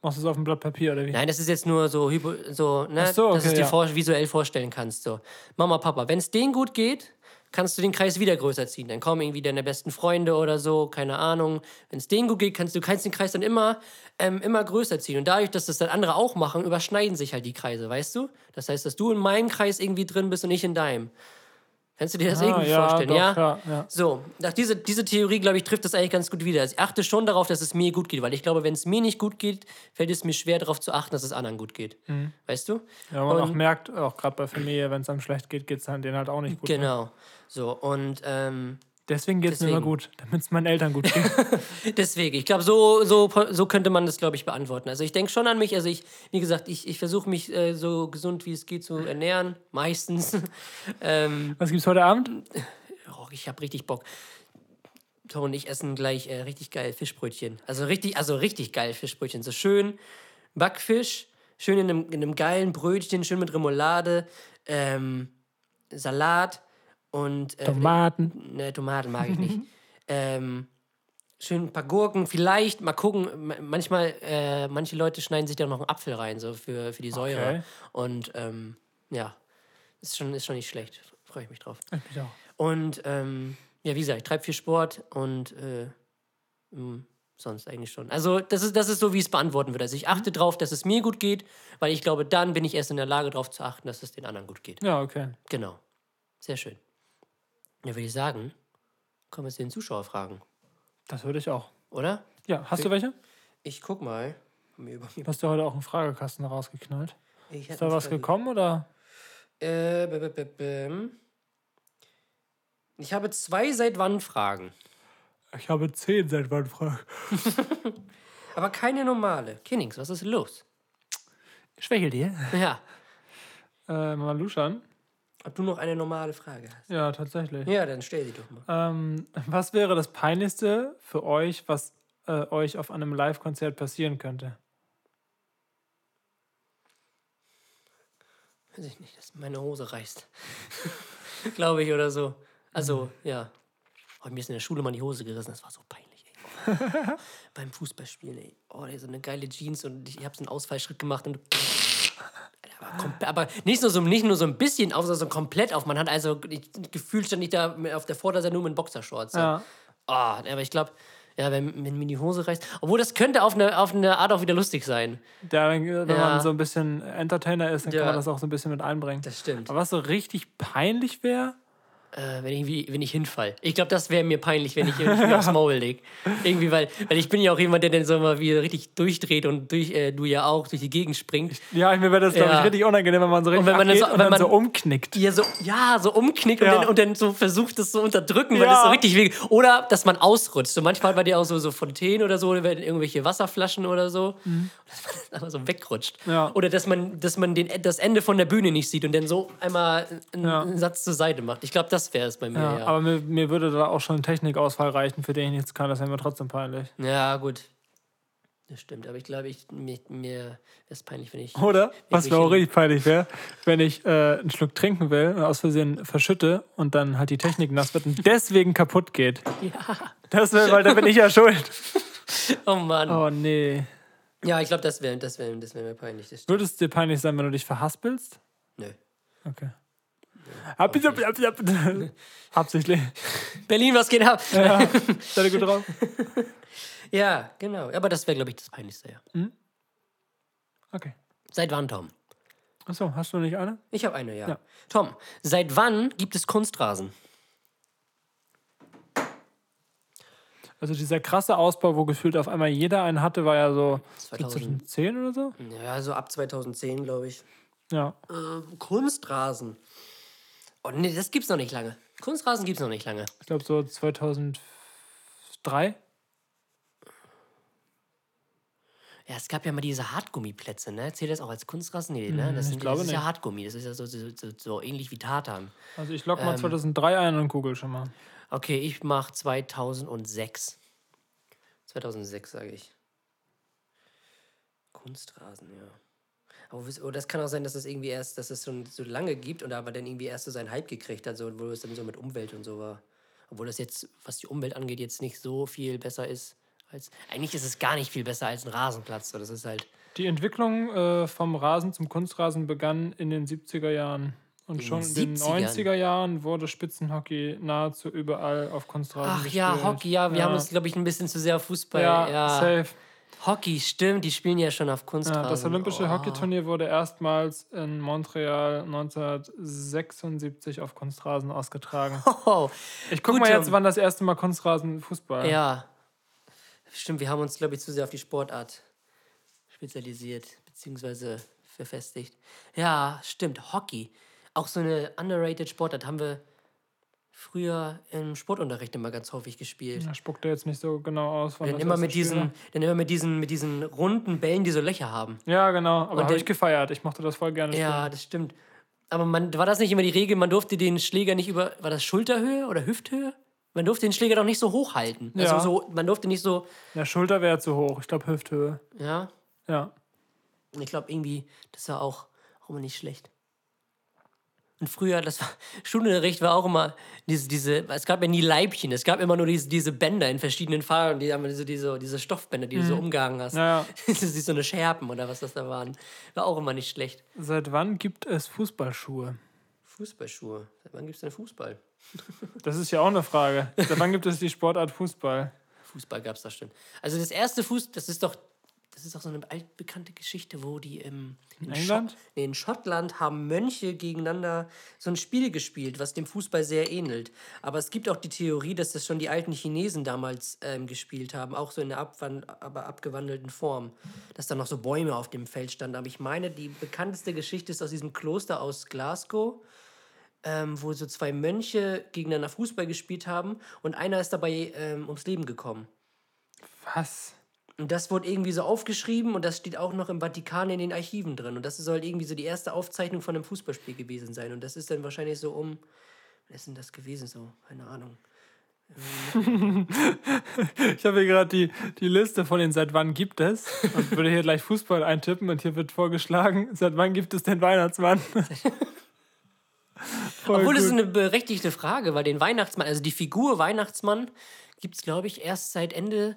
Machst du es auf dem Blatt Papier oder wie? Nein, das ist jetzt nur so, so, ne, so, dass du es okay, dir ja. visuell vorstellen kannst. So. Mama, Papa, wenn es denen gut geht, kannst du den Kreis wieder größer ziehen. Dann kommen irgendwie deine besten Freunde oder so, keine Ahnung. Wenn es denen gut geht, kannst du kannst den Kreis dann immer, ähm, immer größer ziehen. Und dadurch, dass das dann andere auch machen, überschneiden sich halt die Kreise, weißt du? Das heißt, dass du in meinem Kreis irgendwie drin bist und ich in deinem. Kannst du dir das Ah, irgendwie ja, vorstellen? doch, ja? ja, ja. So, nach diese, diese Theorie, glaube ich, trifft das eigentlich ganz gut wieder. Also ich achte schon darauf, dass es mir gut geht, weil ich glaube, wenn es mir nicht gut geht, fällt es mir schwer darauf zu achten, dass es anderen gut geht. Weißt du? Mhm. Ja, man auch Und- merkt, auch gerade bei Familie, wenn es einem schlecht geht, geht es denen halt auch nicht gut. Genau. So, und ähm, Deswegen geht es mir immer gut, damit es meinen Eltern gut geht. *laughs* Deswegen, ich glaube, so, so, so könnte man das, glaube ich, beantworten. Also ich denke schon an mich. Also ich, wie gesagt, ich, ich versuche mich äh, so gesund wie es geht zu ernähren, meistens. *laughs* ähm, Was gibt's heute Abend? *laughs* oh, ich habe richtig Bock. Tom und ich essen gleich äh, richtig geil Fischbrötchen. Also richtig, also richtig geil Fischbrötchen. So schön Backfisch, schön in einem, in einem geilen Brötchen, schön mit Remoulade, ähm, Salat und äh, Tomaten. Ne, Tomaten mag ich nicht. *laughs* ähm, schön ein paar Gurken, vielleicht mal gucken. ma- Manchmal, äh, manche Leute schneiden sich da noch einen Apfel rein, so für, für die Säure. Okay. Und ähm, ja, ist schon, ist schon nicht schlecht. Freue ich mich drauf. Ich. Und ähm, ja, wie gesagt, ich treibe viel Sport und äh, mh, sonst eigentlich schon. Also, das ist, das ist so, wie ich es beantworten würde. Also, ich achte drauf, dass es mir gut geht, weil ich glaube, dann bin ich erst in der Lage, darauf zu achten, dass es den anderen gut geht. Ja, okay. Genau. Sehr schön. Ja, würde ich sagen, kommen wir zu den Zuschauerfragen, Das würde ich auch. oder? Ja, hast du welche? Ich guck mal. Du hast ja heute auch einen Fragekasten rausgeknallt. Ist da was gekommen oder? Äh, b -b -b. Ich habe zwei seit wann Fragen, Ich habe zehn seit wann Fragen. *laughs* *laughs* aber keine normale. Kinnings, was ist los? Schwächelt ihr? Ja, Äh, Maluschan? Ob du noch eine normale Frage hast. Ja, tatsächlich. Ja, dann stell sie doch mal. Ähm, was wäre das Peinlichste für euch, was äh, euch auf einem Live-Konzert passieren könnte? Weiß ich nicht, dass meine Hose reißt. *laughs* Glaube ich oder so. Also, ja. Oh, mir ist in der Schule mal die Hose gerissen, das war so peinlich, ey. *laughs* Beim Fußballspielen, ey. Oh, so eine geile Jeans und ich habe so einen Ausfallschritt gemacht und. *laughs* Aber, nicht, nur so, nicht nur so ein bisschen auf, sondern so komplett auf. Man hat also ich, gefühlt stand ich da auf der Vorderseite nur mit Boxershorts. So. Ja. Oh, aber ich glaube, ja, wenn, wenn mir die Hose reißt. Obwohl, das könnte auf eine, auf eine Art auch wieder lustig sein. Da, wenn wenn Ja. man so ein bisschen Entertainer ist, dann Ja. kann man das auch so ein bisschen mit einbringen. Das stimmt. Aber was so richtig peinlich wäre, Äh, wenn, ich, wie- wenn ich hinfall. Ich glaube, das wäre mir peinlich, wenn ich irgendwie aufs Maul leg. Irgendwie, weil, weil ich bin ja auch jemand, der dann so mal wieder richtig durchdreht und durch, äh, du ja auch durch die Gegend springt. ja, mir wäre das, glaube Ja. ich, richtig unangenehm, wenn man so richtig wenn man so- und wenn dann so man- umknickt. Ja, so, ja, so umknickt Ja. und, dann, und dann so versucht, das zu unterdrücken, weil Ja. das so richtig weh. Oder dass man ausrutscht. So manchmal man ja auch so, so Fontänen oder so, oder irgendwelche Wasserflaschen oder so. Und dass man dann einfach so wegrutscht. Mhm. Ja. Oder dass man, dass man den, das Ende von der Bühne nicht sieht und dann so einmal einen, einen Satz zur Seite macht. Ich glaube, das wäre es bei mir. Ja, Ja, Aber mir, mir würde da auch schon ein Technikausfall reichen, für den ich nichts kann. Das wäre mir trotzdem peinlich. Ja, gut. Das stimmt, aber ich glaube, ich, mir, mir wäre es peinlich, wenn ich. Oder? Was mir auch richtig peinlich wäre, wenn ich äh, einen Schluck trinken will und aus Versehen verschütte und dann halt die Technik nass wird und *laughs* deswegen kaputt geht. Ja. Das wäre, weil da bin ich ja schuld. *laughs* Oh Mann. Oh nee. Ja, ich glaube, das wäre das wär, das wär mir peinlich. Würde es dir peinlich sein, wenn du dich verhaspelst? Nö. Okay. *laughs* Absichtlich. Berlin, was geht ab? Ja, *laughs* seid ihr gut drauf? Ja, genau. Aber das wäre, glaube ich, das Peinlichste, ja. Okay. Seit wann, Tom? Achso, hast du nicht eine? Ich habe eine, ja. Ja. Tom, seit wann gibt es Kunstrasen? Also dieser krasse Ausbau, wo gefühlt auf einmal jeder einen hatte, war ja so 2000. 2010 oder so. Ja, so ab 2010, glaube ich. Ja. Ähm, Kunstrasen. Oh, nee, das gibt's noch nicht lange. Kunstrasen gibt's noch nicht lange. Ich glaube so 2003. Ja, es gab ja mal diese Hartgummiplätze, ne? Zählt das auch als Kunstrasen? Nee, ne? Das, sind, glaube das ist ja nicht. Hartgummi. Das ist ja so, so, so, so ähnlich wie Tartan. Also ich log mal Ähm. 2003 ein und google schon mal. Okay, ich mach 2006. 2006 sage ich. Kunstrasen, ja. Aber oh, das kann auch sein, dass es irgendwie erst, dass es schon so lange gibt und aber dann irgendwie erst so seinen Hype gekriegt hat, so, wo es dann so mit Umwelt und so war. Obwohl das jetzt, was die Umwelt angeht, jetzt nicht so viel besser ist als. Eigentlich ist es gar nicht viel besser als ein Rasenplatz. So, das ist halt. Die Entwicklung äh, vom Rasen zum Kunstrasen begann in den 70er Jahren. Und In schon in den den 70ern? 90er Jahren wurde Spitzenhockey nahezu überall auf Kunstrasen Ach gespielt. ja, Hockey, ja, wir haben uns, glaube ich, ein bisschen zu sehr auf Fußball. ja, Ja, safe. Hockey, stimmt, die spielen ja schon auf Ja, Kunstrasen. das Olympische Oh. Hockeyturnier wurde erstmals in Montreal 1976 auf Kunstrasen ausgetragen. *laughs* Oh, Ich guck Gut, mal jetzt, Tom. wann das erste Mal Kunstrasen Fußball. ja. Stimmt, wir haben uns, glaube ich, zu sehr auf die Sportart spezialisiert, beziehungsweise verfestigt. Ja, stimmt, Hockey. Auch so eine underrated Sportart haben wir früher im Sportunterricht immer ganz häufig gespielt. Da spuckt er jetzt nicht so genau aus. wann Dann immer, mit diesen, dann immer mit diesen, mit diesen runden Bällen, die so Löcher haben. Ja, genau. Aber habe ich gefeiert. Ich mochte das voll gerne. Ja, das stimmt. Aber man, war das nicht immer die Regel, man durfte den Schläger nicht über, war das Schulterhöhe oder Hüfthöhe? Man durfte den Schläger doch nicht so hoch halten. Also Ja. so, man durfte nicht so, Der Schulter wäre zu hoch. Ich glaube Hüfthöhe. ja. Ja. Und ich glaube irgendwie, das war auch, auch immer nicht schlecht. Und früher, das war, *laughs* Schulunterricht war auch immer diese, diese, es gab ja nie Leibchen, es gab immer nur diese, diese Bänder in verschiedenen Farben, die haben diese, diese, diese Stoffbänder, die du so umgehangen hast. Mhm. Ja, ja. *laughs* Das ist so eine Scherben oder was das da waren. War auch immer nicht schlecht. Seit wann gibt es Fußballschuhe? Fußballschuhe. Seit wann gibt es denn Fußball? *laughs* Das ist ja auch eine Frage. Seit wann gibt es die Sportart Fußball? Fußball gab es da schon. Also das erste Fuß, das ist doch, das ist doch so eine altbekannte Geschichte, wo die im, in, England? Schott, nee, in Schottland haben Mönche gegeneinander so ein Spiel gespielt, was dem Fußball sehr ähnelt. Aber es gibt auch die Theorie, dass das schon die alten Chinesen damals ähm, gespielt haben, auch so in der abwan aber abgewandelten Form. Dass da noch so Bäume auf dem Feld standen. Aber ich meine, die bekannteste Geschichte ist aus diesem Kloster aus Glasgow ähm, wo so zwei Mönche gegeneinander Fußball gespielt haben und einer ist dabei ähm, ums Leben gekommen. Was? Und das wurde irgendwie so aufgeschrieben und das steht auch noch im Vatikan in den Archiven drin. Und das soll irgendwie so die erste Aufzeichnung von einem Fußballspiel gewesen sein. Und das ist dann wahrscheinlich so um. Was ist denn das gewesen? So, keine Ahnung. *laughs* Ich habe hier gerade die, die Liste von den seit wann gibt es und würde hier gleich Fußball eintippen und hier wird vorgeschlagen, seit wann gibt es den Weihnachtsmann? *laughs* Obwohl, das ist gut. eine berechtigte Frage, weil den Weihnachtsmann, also die Figur Weihnachtsmann, gibt es, glaube ich, erst seit Ende.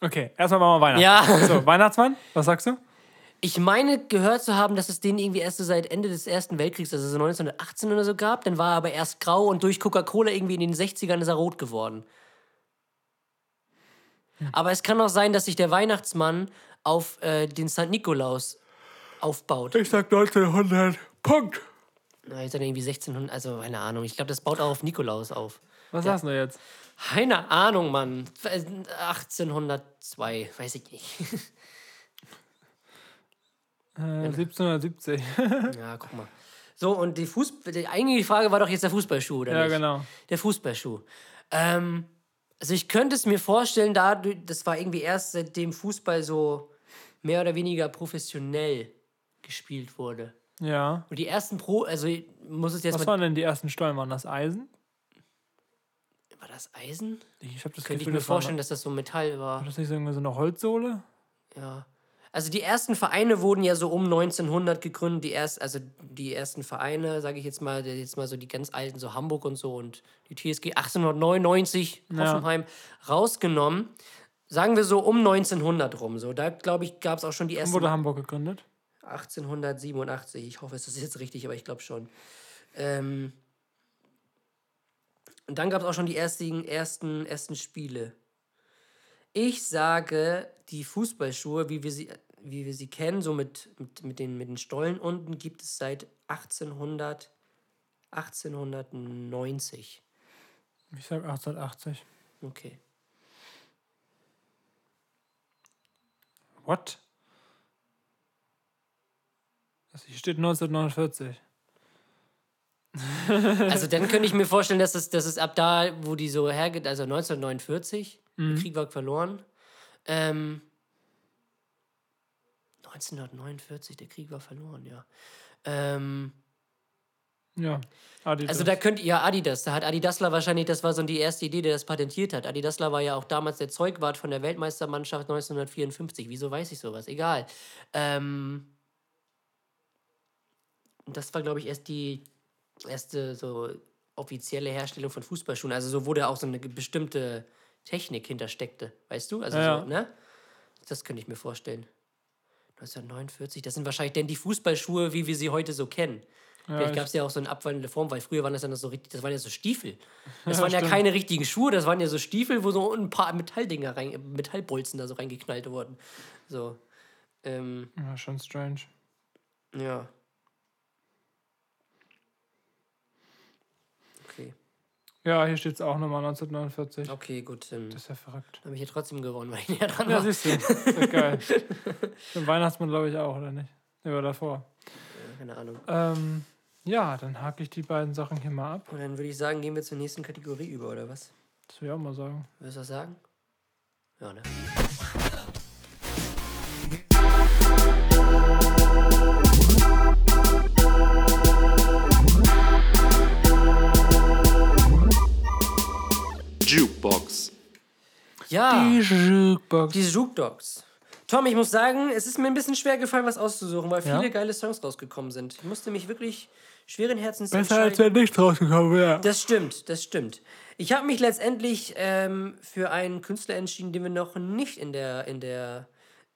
Okay, erstmal machen wir Weihnachtsmann. Ja. So, Weihnachtsmann, was sagst du? Ich meine, gehört zu haben, dass es den irgendwie erst so seit Ende des Ersten Weltkriegs, also so 1918 oder so gab. Dann war er aber erst grau und durch Coca-Cola irgendwie in den 60ern ist er rot geworden. Aber es kann auch sein, dass sich der Weihnachtsmann auf äh, den St. Nikolaus aufbaut. Ich sag 1900. Punkt. Na, ist dann irgendwie 1600, also keine Ahnung. Ich glaube, das baut auch auf Nikolaus auf. Was sagst du jetzt? Keine Ahnung, Mann. 1802, weiß ich nicht. Äh, 1770. *laughs* Ja, guck mal. So, und die Fußball. Die eigentliche Frage war doch jetzt der Fußballschuh, oder ja, nicht? genau. Der Fußballschuh. Ähm, also ich könnte es mir vorstellen, da das war irgendwie erst seitdem Fußball so mehr oder weniger professionell gespielt wurde. Ja. Und die ersten Pro, also ich muss es jetzt Was waren denn die ersten Stollen? Waren das Eisen? Das Eisen? Ich habe das Könnte ich mir vorstellen, dass das so Metall war. war das nicht so irgendwie so eine Holzsohle? Ja. Also die ersten Vereine wurden ja so um 1900 gegründet. Die erst, also die ersten Vereine, sage ich jetzt mal, jetzt mal so die ganz alten, so Hamburg und so und die TSG 1899 Hoffenheim rausgenommen. Sagen wir so um 1900 rum. So, da glaube ich, gab es auch schon die Wann ersten. wurde Hamburg gegründet? 1887. Ich hoffe, es ist jetzt richtig, aber ich glaube schon. Ähm, und dann gab es auch schon die ersten, ersten, ersten Spiele. Ich sage, die Fußballschuhe, wie wir sie, wie wir sie kennen, so mit, mit, mit, den, mit den Stollen unten, gibt es seit 1800, 1890. Ich sag 1880. Okay. What? Das hier steht 1949. Also dann könnte ich mir vorstellen, dass es, dass es ab da, wo die so hergeht, also 1949, der Krieg war verloren. Ähm, 1949, der Krieg war verloren, ja. Ähm, Ja. Adidas. also da könnt ihr, ja, Adidas, da hat Adidasler wahrscheinlich, das war so die erste Idee, der das patentiert hat. Adidasler war ja auch damals der Zeugwart von der Weltmeistermannschaft 1954. Wieso weiß ich sowas? Egal. Ähm, das war, glaube ich, erst die erste so offizielle Herstellung von Fußballschuhen. Also so wurde auch so eine bestimmte Technik hintersteckte, weißt du? Also Ja, so, ne? Das könnte ich mir vorstellen. 1949, das sind wahrscheinlich denn die Fußballschuhe, wie wir sie heute so kennen. Vielleicht ich- gab es ja auch so eine abwandelnde Form, weil früher waren das dann so richtig, das waren ja so Stiefel. *laughs* Das Ja, waren ja stimmt. keine richtigen Schuhe, das waren ja so Stiefel, wo so ein paar Metalldinger rein, Metallbolzen da so reingeknallt wurden. So. Ähm, Ja, schon strange. ja. Okay. Ja, hier steht es auch nochmal 1949. Okay, gut. Ähm, Das ist ja verrückt. habe ich hier trotzdem gewonnen, weil ich näher dran Ja, war. siehst du. Ist *laughs* ja geil. Den Weihnachtsmann glaube ich auch, oder nicht? Der war davor. Keine Ahnung. Ähm, ja, dann hake ich die beiden Sachen hier mal ab. Und dann würde ich sagen, gehen wir zur nächsten Kategorie über, oder was? Das will ich auch mal sagen. Willst du was sagen? Ja, ne? Jukebox. Ja. Die Jukebox. Die Jukebox. Tom, ich muss sagen, es ist mir ein bisschen schwer gefallen, was auszusuchen, weil Ja? viele geile Songs rausgekommen sind. Ich musste mich wirklich schweren Herzens Besser als wenn nichts rausgekommen wäre. Das stimmt, das stimmt. Ich habe mich letztendlich ähm, für einen Künstler entschieden, den wir noch nicht in der, in der,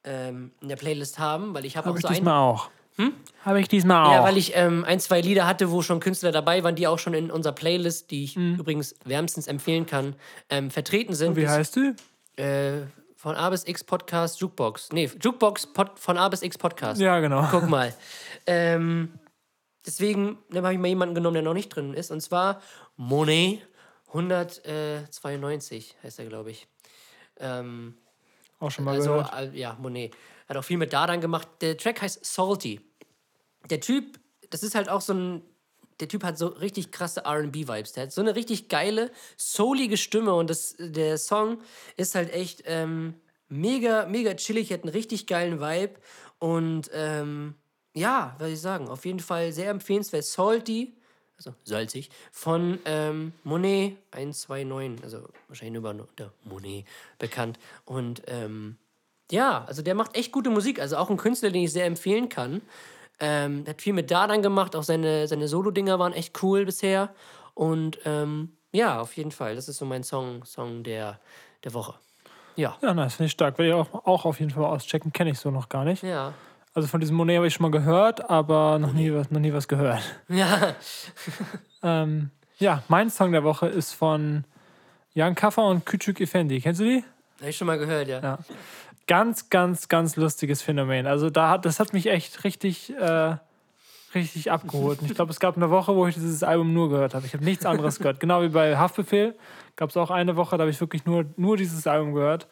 ähm, in der Playlist haben, weil ich habe Habe auch ich so ein, diesmal auch. Hm? Habe ich diesmal auch. ja, weil ich ähm, ein, zwei Lieder hatte, wo schon Künstler dabei waren, die auch schon in unserer Playlist, die ich übrigens wärmstens empfehlen kann, ähm, vertreten sind. Hm. Wie Das- heißt die? äh, von A bis X Podcast Jukebox. Nee, Jukebox Pod, von A bis X Podcast. Ja, genau. Guck mal. *laughs* ähm, deswegen habe ich mal jemanden genommen, der noch nicht drin ist. Und zwar Monet 192 heißt er, glaube ich. Ähm, Auch schon mal also, gehört. äh, ja, Monet. Hat auch viel mit Dardan gemacht. Der Track heißt Salty. Der Typ, das ist halt auch so ein. Der Typ hat so richtig krasse RB-Vibes. Der hat so eine richtig geile, soulige Stimme und das, der Song ist halt echt ähm, mega, mega chillig. Hat einen richtig geilen Vibe und ähm, ja, soll ich sagen, auf jeden Fall sehr empfehlenswert. Salty, also salzig, von ähm, Monet 129, also wahrscheinlich nur unter Monet bekannt. Und ähm, ja, also der macht echt gute Musik. Also auch ein Künstler, den ich sehr empfehlen kann. Ähm, hat viel mit Dardan gemacht, auch seine, seine Solo-Dinger waren echt cool bisher. Und ähm, ja, auf jeden Fall. Das ist so mein Song, Song der, der Woche. Ja. Ja, nice, finde ich stark. Will ich auch, auch auf jeden Fall auschecken. Kenne ich so noch gar nicht. Ja. Also von diesem Monet habe ich schon mal gehört, aber noch nie, was- noch nie was gehört. Ja. *laughs* Ähm, ja, mein Song der Woche ist von Jan Kaffer und Küçük Effendi. Kennst du die? Habe ich schon mal gehört, ja. Ja. Ganz, ganz, ganz lustiges Phänomen. Also da hat, das hat mich echt richtig, äh, richtig abgeholt. Und ich glaube, es gab eine Woche, wo ich dieses Album nur gehört habe. Ich habe nichts anderes gehört. Genau wie bei Haftbefehl gab es auch eine Woche, da habe ich wirklich nur, nur dieses Album gehört.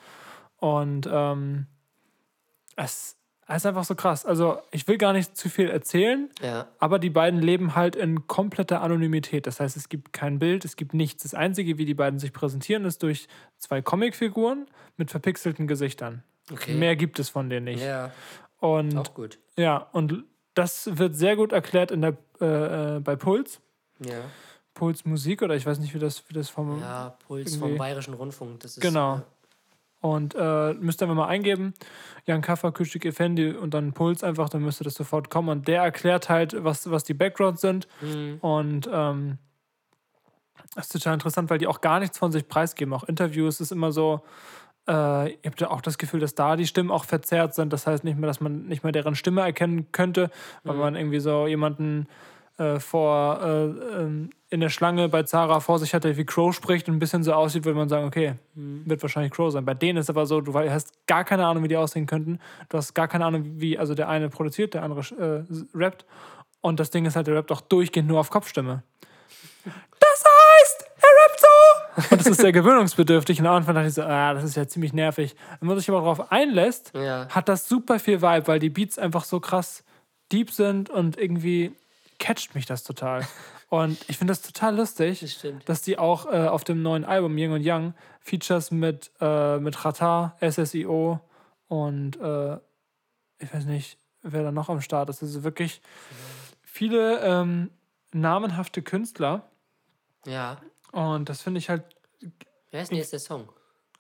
Und ähm, es, es ist einfach so krass. Also ich will gar nicht zu viel erzählen. Ja. Aber die beiden leben halt in kompletter Anonymität. Das heißt, es gibt kein Bild, es gibt nichts. Das Einzige, wie die beiden sich präsentieren, ist durch zwei Comicfiguren mit verpixelten Gesichtern. Okay. Mehr gibt es von denen nicht. Ja, Und auch gut. ja, und das wird sehr gut erklärt in der, äh, äh, bei Puls. Ja. Puls Musik oder ich weiß nicht, wie das, wie das vom. Ja, Puls vom Bayerischen Rundfunk. Das ist, Genau. äh, Und äh, müsst ihr einfach mal eingeben, Jan Kaffer, Küçük Effendi und dann Puls einfach, dann müsste das sofort kommen. Und der erklärt halt, was, was die Backgrounds sind. Mhm. Und ähm, das ist total interessant, weil die auch gar nichts von sich preisgeben. Auch Interviews ist immer so, äh, habt ja auch das Gefühl, dass da die Stimmen auch verzerrt sind. Das heißt nicht mehr, dass man nicht mehr deren Stimme erkennen könnte, weil man irgendwie so jemanden äh, vor äh, ähm, in der Schlange bei Zara vor sich hat, der wie Crow spricht und ein bisschen so aussieht, würde man sagen, okay, wird wahrscheinlich Crow sein. Bei denen ist aber so, du hast gar keine Ahnung, wie die aussehen könnten. Du hast gar keine Ahnung, wie, also der eine produziert, der andere äh, rappt. Und das Ding ist halt, der rappt auch durchgehend nur auf Kopfstimme. *laughs* Das heißt, er rappt so! Und das ist sehr gewöhnungsbedürftig. Und am Anfang dachte ich so, ah, das ist ja ziemlich nervig. Wenn man sich aber darauf einlässt, Ja. hat das super viel Vibe, weil die Beats einfach so krass deep sind und irgendwie catcht mich das total. *laughs* Und ich finde das total lustig, Das dass die auch äh, auf dem neuen Album Yin und Yang Features mit, äh, mit Rata, SSIO und äh, ich weiß nicht, wer da noch am Start ist. Also wirklich viele ähm, namenhafte Künstler. Ja. Und das finde ich halt. Wer ist denn jetzt der Song?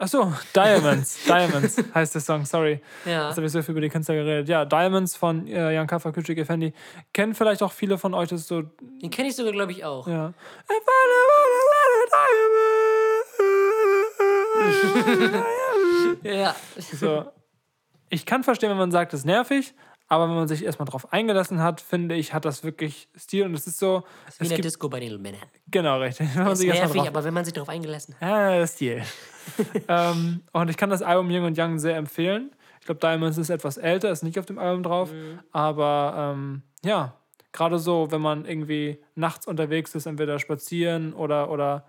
Achso, Diamonds. *laughs* Diamonds heißt der Song, sorry. Ja. Jetzt habe ich so viel über die Künstler geredet. Ja, Diamonds von äh, Jan Kaffer, Küçük Effendi. Kennen vielleicht auch viele von euch, das so. Den kenne ich sogar, glaube ich, auch. Ja. *laughs* Ja. So. Ich kann verstehen, wenn man sagt, das ist nervig, Aber wenn man sich erstmal drauf eingelassen hat, finde ich, hat das wirklich Stil. Und es ist so. Wie in Es der gibt, Disco bei den Männern. genau, richtig. Wenn man Ist nervig, drauf aber wenn man sich darauf eingelassen hat. Ja, Stil. *laughs* ähm, und ich kann das Album Young und Young sehr empfehlen. Ich glaube, Diamonds ist etwas älter, ist nicht auf dem Album drauf. Aber ähm, ja, gerade so, wenn man irgendwie nachts unterwegs ist, entweder spazieren oder, oder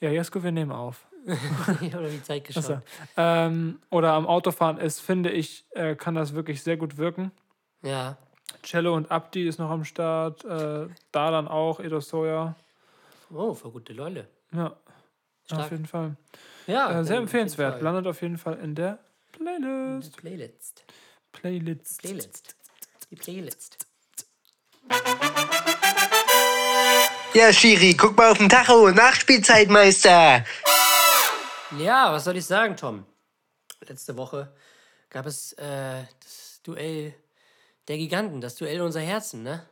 ja, Jesko, wir nehmen auf. *laughs* Oder die Zeit geschaut. Achso. Ähm, oder am Autofahren ist, finde ich, äh, kann das wirklich sehr gut wirken. Ja. Cello und Abdi ist noch am Start. Äh, da dann auch, Edo Soja. Oh, für gute Leute. Ja, Stark. auf jeden Fall. Ja, Äh, sehr auf empfehlenswert. Fall. Landet auf jeden Fall in der Playlist. Playlist. Playlist. Playlist. Die Playlist. Ja, Schiri, guck mal auf den Tacho. Nachspielzeit, Meister. Ja, was soll ich sagen, Tom? Letzte Woche gab es äh, das Duell der Giganten, das Duell unserer Herzen, ne?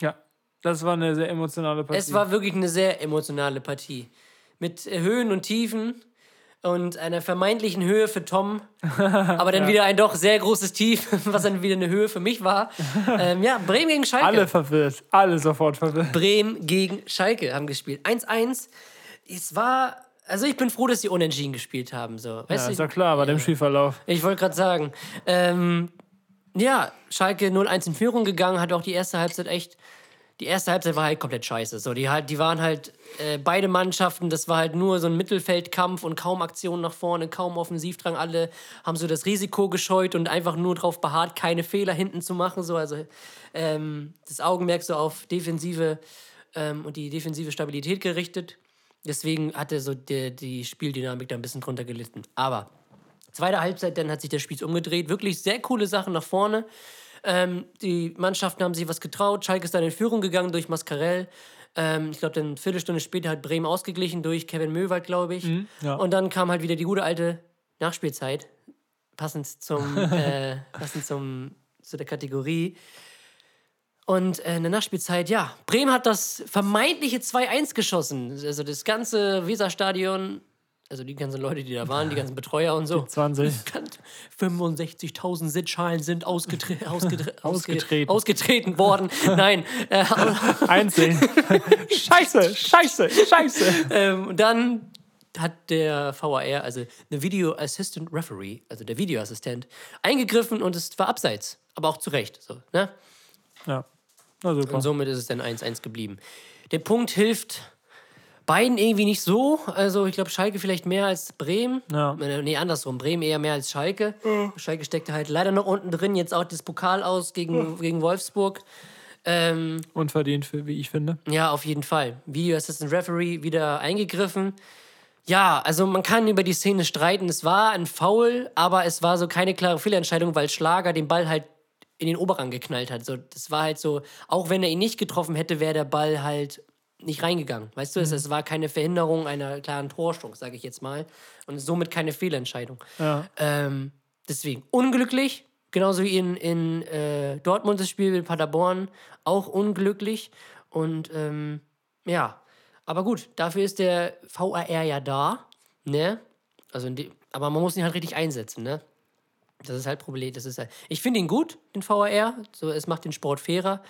Ja, das war eine sehr emotionale Partie. Es war wirklich eine sehr emotionale Partie. Mit äh, Höhen und Tiefen und einer vermeintlichen Höhe für Tom, *laughs* aber dann wieder ein doch sehr großes Tief, *laughs* was dann wieder eine Höhe für mich war. *laughs* Ähm, ja, Bremen gegen Schalke. alle verwirrt. Alle sofort verwirrt. Bremen gegen Schalke haben gespielt. 1-1. Es war. Also ich bin froh, dass sie unentschieden gespielt haben. So. Weißt Ja, ist doch klar, bei dem Spielverlauf. Ich wollte gerade sagen. Ähm, ja, Schalke 0-1 in Führung gegangen, hat auch die erste Halbzeit echt. Die erste Halbzeit war halt komplett scheiße. So, die, halt, die waren halt äh, beide Mannschaften, das war halt nur so ein Mittelfeldkampf und kaum Aktionen nach vorne, kaum Offensivdrang. Alle haben so das Risiko gescheut und einfach nur darauf beharrt, keine Fehler hinten zu machen. So, also ähm, das Augenmerk so auf Defensive ähm, und die defensive Stabilität gerichtet. Deswegen hatte so die, die Spieldynamik da ein bisschen drunter gelitten. Aber Zweite Halbzeit, dann hat sich das Spiel umgedreht. Wirklich sehr coole Sachen nach vorne. Ähm, die Mannschaften haben sich was getraut. Schalke ist dann in Führung gegangen durch Mascarell. Ähm, ich glaube, dann eine Viertelstunde später hat Bremen ausgeglichen durch Kevin Möwald, glaube ich. ja. Und dann kam halt wieder die gute alte Nachspielzeit. Passend zum, *laughs* äh, passend zum, zu der Kategorie. Und äh, in der Nachspielzeit, ja, Bremen hat das vermeintliche 2-1 geschossen. Also das ganze Weserstadion, also die ganzen Leute, die da waren, die ganzen Betreuer und so. 20. 65.000 *laughs* Sitzschalen sind ausgetre *laughs* ausgetre Ausgetreten. ausgetreten worden. *laughs* Nein, äh, Einsehen. scheiße, scheiße, scheiße. ähm, und dann hat der VAR, also der Video Assistant Referee, also der Videoassistent, eingegriffen und es war abseits. Aber auch zu Recht. So, ne? Ja, na super. Und somit ist es dann 1-1 geblieben. Der Punkt hilft beiden irgendwie nicht so. Also ich glaube, Schalke vielleicht mehr als Bremen. Ja. Äh, Nee, andersrum. Bremen eher mehr als Schalke. Schalke steckte halt leider noch unten drin. Jetzt auch das Pokal aus gegen, gegen Wolfsburg. Ähm, Unverdient, für, wie ich finde. ja, auf jeden Fall. Video Assistant Referee wieder eingegriffen. Ja, also man kann über die Szene streiten. Es war ein Foul, aber es war so keine klare Fehlentscheidung, weil Schlager den Ball halt in den Oberrang geknallt hat. So, das war halt so, auch wenn er ihn nicht getroffen hätte, wäre der Ball halt nicht reingegangen. Weißt du, es, es war keine Verhinderung einer klaren Torchance, sage ich jetzt mal. Und somit keine Fehlentscheidung. Ja. Ähm, deswegen unglücklich, genauso wie in, in äh, Dortmund das Spiel mit Paderborn, auch unglücklich. Und ähm, ja, aber gut, dafür ist der VAR ja da, ne? Also, aber man muss ihn halt richtig einsetzen, ne? Das ist halt Problem. Das ist halt, ich finde ihn gut, den VAR. So, es macht den Sport fairer.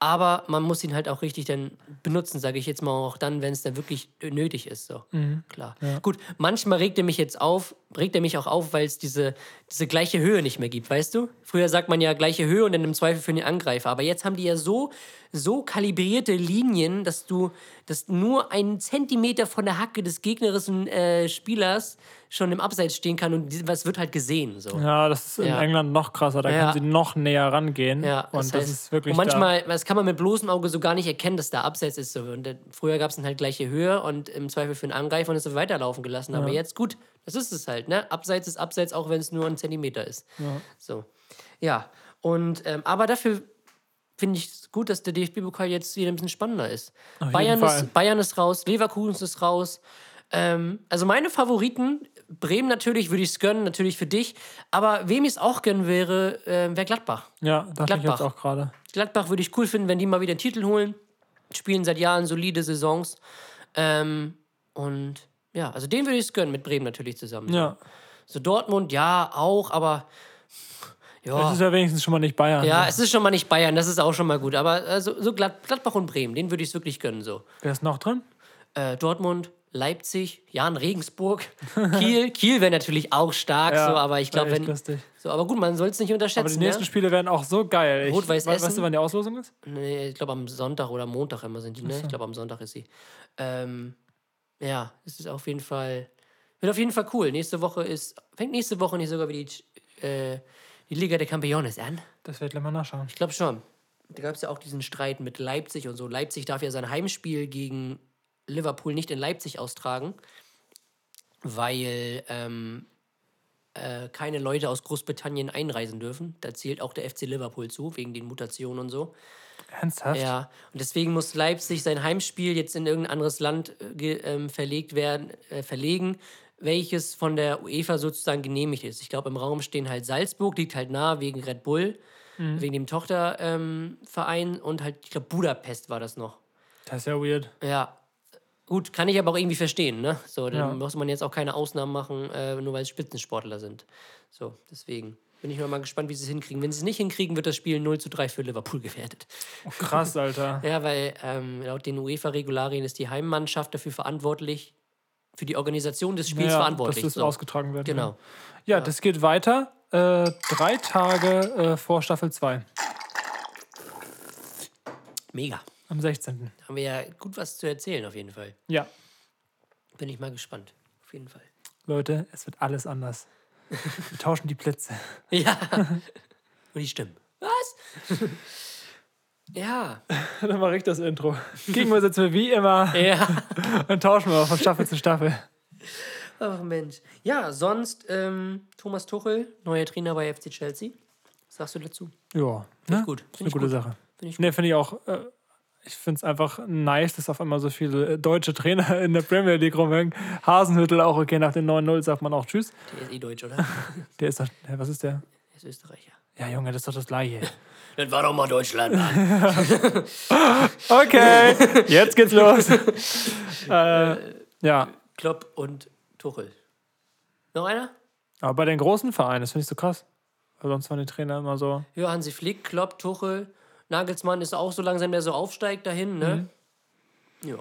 Aber man muss ihn halt auch richtig dann benutzen, sage ich jetzt mal, auch dann, wenn es dann wirklich nötig ist. So. Klar. Gut, manchmal regt er mich jetzt auf, regt er mich auch auf, weil es diese, diese gleiche Höhe nicht mehr gibt, weißt du? Früher sagt man ja gleiche Höhe und dann im Zweifel für den Angreifer. Aber jetzt haben die ja so, so kalibrierte Linien, dass du, dass nur ein Zentimeter von der Hacke des gegnerischen äh, Spielers schon im Abseits stehen kann und was wird halt gesehen. So. Ja, das ist in Ja. England noch krasser. Da Ja. können sie noch näher rangehen. Ja, und das, heißt- ist wirklich. Und manchmal, das kann man mit bloßem Auge so gar nicht erkennen, dass da Abseits ist. So. Und dann, früher gab es dann halt gleiche Höhe und im Zweifel für einen Angreifer und es so weiterlaufen gelassen. Aber jetzt gut, das ist es halt. Ne? Abseits ist Abseits, auch wenn es nur ein Zentimeter ist. So. Ja. Und ähm, aber dafür finde ich es gut, dass der DFB-Pokal jetzt wieder ein bisschen spannender ist. Bayern Fall. ist, Bayern ist raus, Leverkusen ist raus. Ähm, also meine Favoriten, Bremen natürlich, würde ich es gönnen, natürlich für dich. Aber wem ich es auch gönnen wäre, äh, wäre Gladbach. Ja, dachte ich Gladbach. jetzt auch gerade. Gladbach würde ich cool finden, wenn die mal wieder einen Titel holen. Spielen seit Jahren solide Saisons. Ähm, und ja, also den würde ich es gönnen, mit Bremen natürlich zusammen. Ja. So Dortmund, ja, auch, aber Ja. Das ist ja wenigstens schon mal nicht Bayern. Ja, ne? es ist schon mal nicht Bayern, das ist auch schon mal gut. Aber äh, so, so Glad Gladbach und Bremen, den würde ich es wirklich gönnen. So. Wer ist noch drin? Äh, Dortmund, Leipzig, Jan Regensburg, *laughs* Kiel. Kiel wäre natürlich auch stark, Ja, so, aber ich glaube, wenn. lustig. So, aber gut, man soll es nicht unterschätzen. Aber die nächsten ja? Spiele werden auch so geil. Rot-Weiß we- Weißt Essen. du, wann die Auslosung ist? Nee, ich glaube am Sonntag oder Montag immer sind die, ne? Ich glaube am Sonntag ist sie. Ähm, ja, es ist auf jeden Fall. Wird auf jeden Fall cool. Nächste Woche ist. Fängt nächste Woche nicht sogar wie die, äh, die Liga der Campeones an? Das gleich mal nachschauen. Ich glaube schon. Da gab es ja auch diesen Streit mit Leipzig und so. Leipzig darf ja sein Heimspiel gegen Liverpool nicht in Leipzig austragen, weil ähm, äh, keine Leute aus Großbritannien einreisen dürfen. Da zählt auch der FC Liverpool zu, wegen den Mutationen und so. Ernsthaft? Ja, und deswegen muss Leipzig sein Heimspiel jetzt in irgendein anderes Land äh, ähm, verlegt werden, äh, verlegen, welches von der UEFA sozusagen genehmigt ist. Ich glaube, im Raum stehen halt Salzburg, liegt halt nah wegen Red Bull, wegen dem Tochterverein ähm, und halt, ich glaube, Budapest war das noch. Das ist ja weird. Ja. Gut, kann ich aber auch irgendwie verstehen, ne? So, dann Ja. muss man jetzt auch keine Ausnahmen machen, äh, nur weil es Spitzensportler sind. So, deswegen bin ich mal gespannt, wie sie es hinkriegen. Wenn sie es nicht hinkriegen, wird das Spiel 0 zu 3 für Liverpool *laughs* gewertet. Krass, Alter. *laughs* Ja, weil ähm, laut den UEFA-Regularien ist die Heimmannschaft dafür verantwortlich, für die Organisation des Spiels Ja, verantwortlich. Dass das so. ausgetragen wird. Genau. Ja, ja das geht weiter. Äh, drei Tage äh, vor Staffel 2. Mega. Am 16. Haben wir ja gut was zu erzählen, auf jeden Fall. Ja, Bin ich mal gespannt. Auf jeden Fall. Leute, es wird alles anders. Wir tauschen die Plätze. *laughs* Ja. *laughs* Und die Stimmen. Was? Ja. *laughs* Dann mache ich das Intro. Sitzen wir wie immer *laughs* Ja. *laughs* und tauschen wir von Staffel zu Staffel. Ach Mensch. Ja, sonst ähm, Thomas Tuchel, neuer Trainer bei FC Chelsea. Was sagst du dazu? Ja, Finde ne? ich gut. Ist Finde eine gute gut. Sache. Finde ich Ne, finde ich auch. Äh, ich finde es einfach nice, dass auf einmal so viele äh, deutsche Trainer in der Premier League rumhängen. Hasenhüttel auch, okay, nach dem 9-0 sagt man auch Tschüss. Der ist eh deutsch, oder? Der ist doch, hä, was ist der? Der ist Österreicher. Ja, Junge, das ist doch das Gleiche. *laughs* Das war doch mal Deutschland, Mann. *laughs* Okay, jetzt geht's los. *laughs* äh, ja, Klopp und Tuchel. Noch einer? aber bei den großen Vereinen, das finde ich so krass. Weil sonst waren die Trainer immer so. Ja, Hansi Flick, Klopp, Tuchel. Nagelsmann ist auch so langsam, der so aufsteigt dahin, ne? Ja.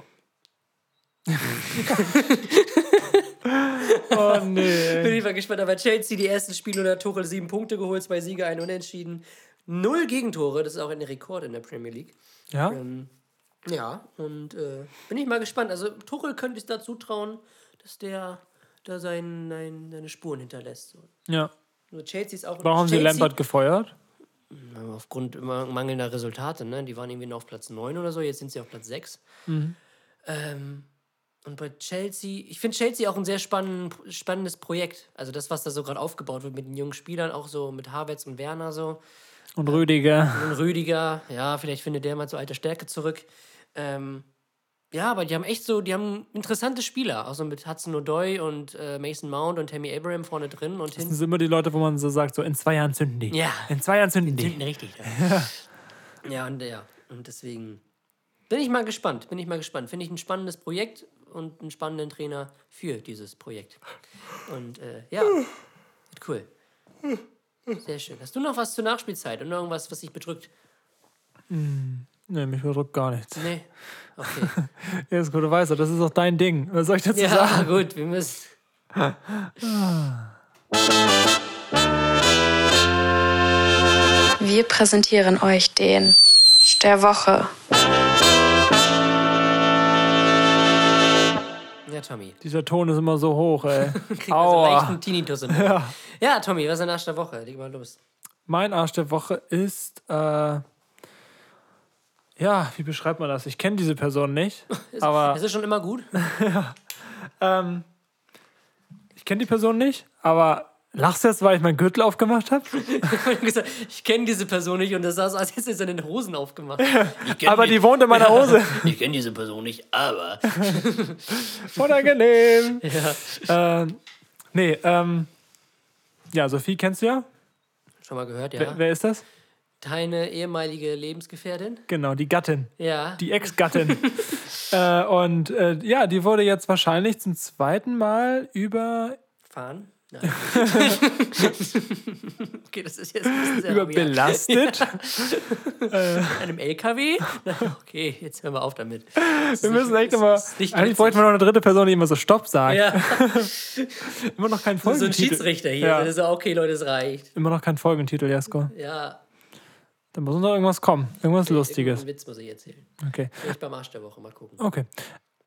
Oh nee. *laughs* Bin ich mal gespannt. Aber Chelsea, die ersten Spiele unter Tuchel, sieben Punkte geholt, zwei Siege, ein Unentschieden. Null Gegentore, das ist auch ein Rekord in der Premier League. Ja? Ähm, ja, und äh, bin ich mal gespannt. Also Tuchel könnte ich da zutrauen, dass der da sein, sein, seine Spuren hinterlässt. So. Ja. Nur Chelsea ist auch. Warum haben sie Lampard gefeuert? Aufgrund mangelnder Resultate, ne? Die waren irgendwie noch auf Platz 9 oder so, jetzt sind sie auf Platz 6. Ähm, und bei Chelsea, ich finde Chelsea auch ein sehr spann spannendes Projekt. Also das, was da so gerade aufgebaut wird mit den jungen Spielern, auch so mit Havertz und Werner so. Und Rüdiger. Und Rüdiger, ja, vielleicht findet der mal zu alter Stärke zurück. Ähm, ja, aber die haben echt so, die haben interessante Spieler, auch so mit Hudson O'Doy und äh, Mason Mount und Tammy Abraham vorne drin und Das sind immer die Leute, wo man so sagt, so in zwei Jahren zünden die. Ja. In zwei Jahren zünden die. Hinten richtig. *laughs* Ja. ja, und ja. Und deswegen bin ich mal gespannt. Bin ich mal gespannt. Finde ich ein spannendes Projekt und einen spannenden Trainer für dieses Projekt. Und äh, ja, wird cool. Sehr schön. Hast du noch was zur Nachspielzeit und irgendwas, was dich bedrückt? Nee, mich bedrückt gar nichts. Nee. Okay. Ja, ist gut, du weißt, das ist auch dein Ding. Was soll ich dazu Ja, sagen? gut, wir müssen. Wir präsentieren euch den der Woche. Ja, Tommy. Dieser Ton ist immer so hoch, ey. *laughs* So Aua. leichten Tinnitus im Ohr. *laughs* Ja. Tommy, was ist der Arsch der Woche? Leg mal los. Mein Arsch der Woche ist, äh, ja, wie beschreibt man das? Ich kenne diese Person nicht, *laughs* aber Es ist schon immer gut. ähm, ich kenne die Person nicht, aber lachst du jetzt, weil ich meinen Gürtel aufgemacht habe? *laughs* Ich hab gesagt, ich kenne diese Person nicht und das sah so, als hätte er seine Hosen aufgemacht. Aber die wohnt in meiner Hose. *laughs* Ich kenne diese Person nicht, aber. *laughs* Unangenehm. Ja. Ähm, nee, ähm, ja, Sophie kennst du ja. Schon mal gehört, ja. Wer, wer ist das? Deine ehemalige Lebensgefährtin? Genau, die Gattin. Ja. Die Ex-Gattin. äh, und äh, ja, die wurde jetzt wahrscheinlich zum zweiten Mal über Fahren? *laughs* okay, das ist jetzt ein bisschen sehr Überbelastet. *laughs* An einem LKW? Okay, jetzt hören wir auf damit. Wir müssen echt immer. Eigentlich bräuchten wir noch eine dritte Person, die immer so Stopp sagt. Ja, *laughs* Immer noch kein so ein Folgentitel. Schiedsrichter hier. Ja. Das ist so, okay, Leute, es reicht. Immer noch kein Folgentitel, Jasko. Ja, Da muss noch irgendwas kommen. Irgendwas Lustiges. Einen Witz muss ich erzählen. Okay. Vielleicht beim Arsch der Woche mal gucken. Okay.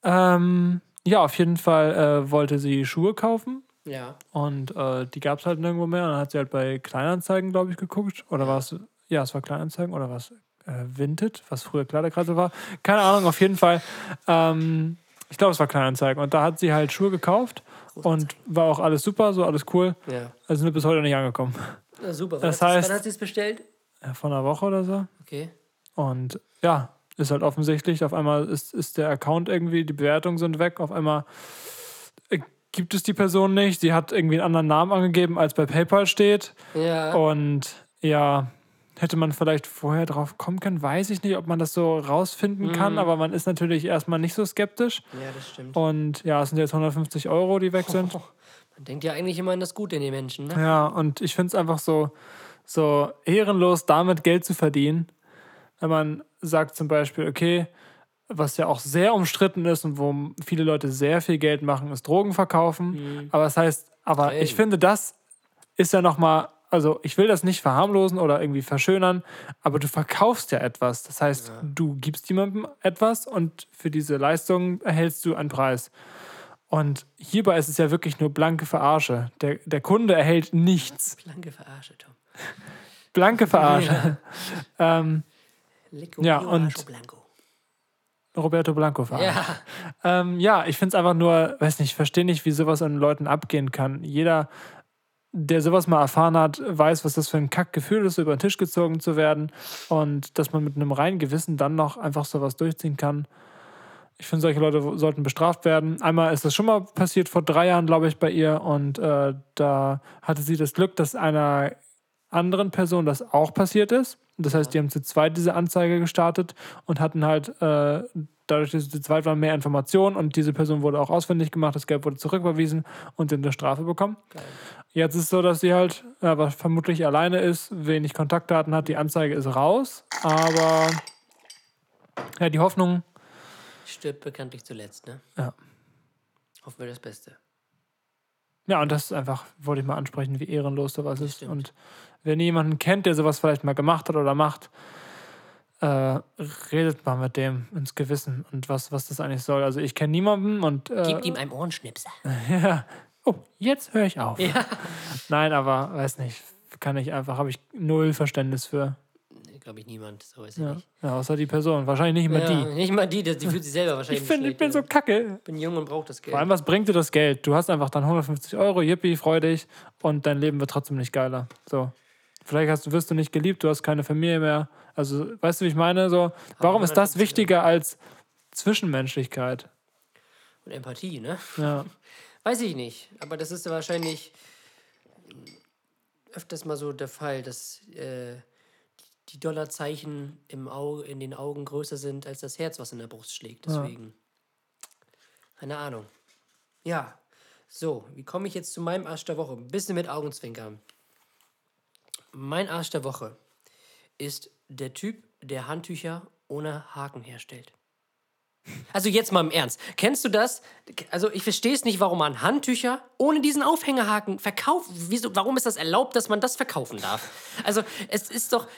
Ähm, ja, auf jeden Fall äh, wollte sie Schuhe kaufen. Ja. Und äh, die gab es halt nirgendwo mehr. Und dann hat sie halt bei Kleinanzeigen, glaube ich, geguckt. Oder war es, ja, es war Kleinanzeigen oder was? Äh, Vinted, was früher Kleiderkreise war. Keine Ahnung, auf jeden Fall. Ähm, ich glaube, es war Kleinanzeigen. Und da hat sie halt Schuhe gekauft. Und war auch alles super, so alles cool. Ja. Also sind bis heute nicht angekommen. Na, super. Das wann, hat, heißt- wann hat sie es bestellt? Ja, Vor einer Woche oder so. Okay. Und ja, ist halt offensichtlich, auf einmal ist, ist der Account irgendwie, die Bewertungen sind weg, auf einmal gibt es die Person nicht. Sie hat irgendwie einen anderen Namen angegeben, als bei PayPal steht. Ja. Und ja, hätte man vielleicht vorher drauf kommen können, weiß ich nicht, ob man das so rausfinden kann, aber man ist natürlich erstmal nicht so skeptisch. ja, das stimmt. Und ja, es sind jetzt 150 Euro, die weg sind. *laughs* Man denkt ja eigentlich immer an das Gute in den Menschen, ne? Ja, und ich finde es einfach so, so ehrenlos, damit Geld zu verdienen. Wenn man sagt zum Beispiel, okay, was ja auch sehr umstritten ist und wo viele Leute sehr viel Geld machen, ist Drogen verkaufen. Aber das heißt, aber ich Eben. finde, das ist ja nochmal, also ich will das nicht verharmlosen oder irgendwie verschönern, aber du verkaufst ja etwas. Das heißt, du gibst jemandem etwas und für diese Leistung erhältst du einen Preis. Und hierbei ist es ja wirklich nur blanke Verarsche. Der, der Kunde erhält nichts. Blanke Verarsche, Tom. Blanke Verarsche. *laughs* ähm, Lecco Ja, und- Blanco. Roberto Blanco verarsche. Ja. Ähm, ja, ich finde es einfach nur, weiß nicht, ich verstehe nicht, wie sowas an Leuten abgehen kann. Jeder, der sowas mal erfahren hat, weiß, was das für ein Kackgefühl ist, über den Tisch gezogen zu werden. Und dass man mit einem reinen Gewissen dann noch einfach sowas durchziehen kann. Ich finde, solche Leute sollten bestraft werden. Einmal ist das schon mal passiert, vor drei Jahren, glaube ich, bei ihr. Und äh, da hatte sie das Glück, dass einer anderen Person das auch passiert ist. Das heißt, die haben zu zweit diese Anzeige gestartet und hatten halt äh, dadurch, dass sie zu zweit waren, mehr Informationen und diese Person wurde auch ausfindig gemacht, das Geld wurde zurücküberwiesen und in der Strafe bekommen. Jetzt ist es so, dass sie halt ja, was vermutlich alleine ist, wenig Kontaktdaten hat, die Anzeige ist raus, aber ja, die Hoffnung, Stirbt bekanntlich zuletzt, ne? Ja. Hoffen wir das Beste. ja, und das ist einfach, wollte ich mal ansprechen, wie ehrenlos sowas ist. stimmt. Und wenn ihr jemanden kennt, der sowas vielleicht mal gemacht hat oder macht, äh, redet mal mit dem ins Gewissen und was, was das eigentlich soll. Also ich kenne niemanden und äh, Gebt ihm einen Ohrenschnipser. *laughs* ja. Oh, jetzt höre ich auf. Ja. Nein, aber weiß nicht, kann ich einfach, habe ich null Verständnis für. Glaube ich niemand, so weiß ich Ja. nicht. ja, außer die Person, wahrscheinlich nicht immer Ja, die. Nicht mal die, die, die fühlt sich selber Ich wahrscheinlich finde, ich bin so kacke. Ich bin jung und brauche das Geld. Vor allem, was bringt dir das Geld? Du hast einfach dann 150 Euro, yippie, freu dich und dein Leben wird trotzdem nicht geiler. So. Vielleicht hast, du- wirst du nicht geliebt, du hast keine Familie mehr. Also, weißt du, wie ich meine? So, warum ist das 150 wichtiger als Zwischenmenschlichkeit? Und Empathie, ne? Ja. *laughs* Weiß ich nicht. Aber das ist ja wahrscheinlich öfters mal so der Fall, dass äh, die Dollarzeichen im Auge, in den Augen größer sind als das Herz, was in der Brust schlägt. Deswegen. Keine Ahnung. Ja. So, wie komme ich jetzt zu meinem Arsch der Woche? Ein bisschen mit Augenzwinkern. Mein Arsch der Woche ist der Typ, der Handtücher ohne Haken herstellt. Also jetzt mal im Ernst. Kennst du das? Also ich verstehe es nicht, warum man Handtücher ohne diesen Aufhängerhaken verkauft. Wieso, warum ist das erlaubt, dass man das verkaufen darf? Also es ist doch...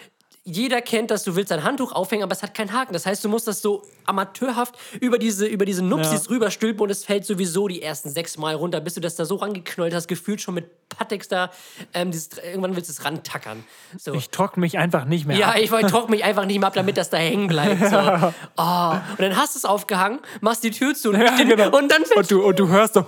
Jeder kennt das, du willst ein Handtuch aufhängen, aber es hat keinen Haken. Das heißt, du musst das so amateurhaft über diese, über diese Nupsis Ja. rüberstülpen und es fällt sowieso die ersten sechs Mal runter, bis du das da so rangeknollt hast, gefühlt schon mit Patex da. Ähm, dieses, irgendwann willst du es rantackern. So. Ich trockne mich einfach nicht mehr Ja, ab. ich trock mich einfach nicht mehr ab, damit das da hängen bleibt. So. *laughs* Oh. Und dann hast du es aufgehangen, machst die Tür zu und, Ja, genau. und dann Und du, und du hörst so,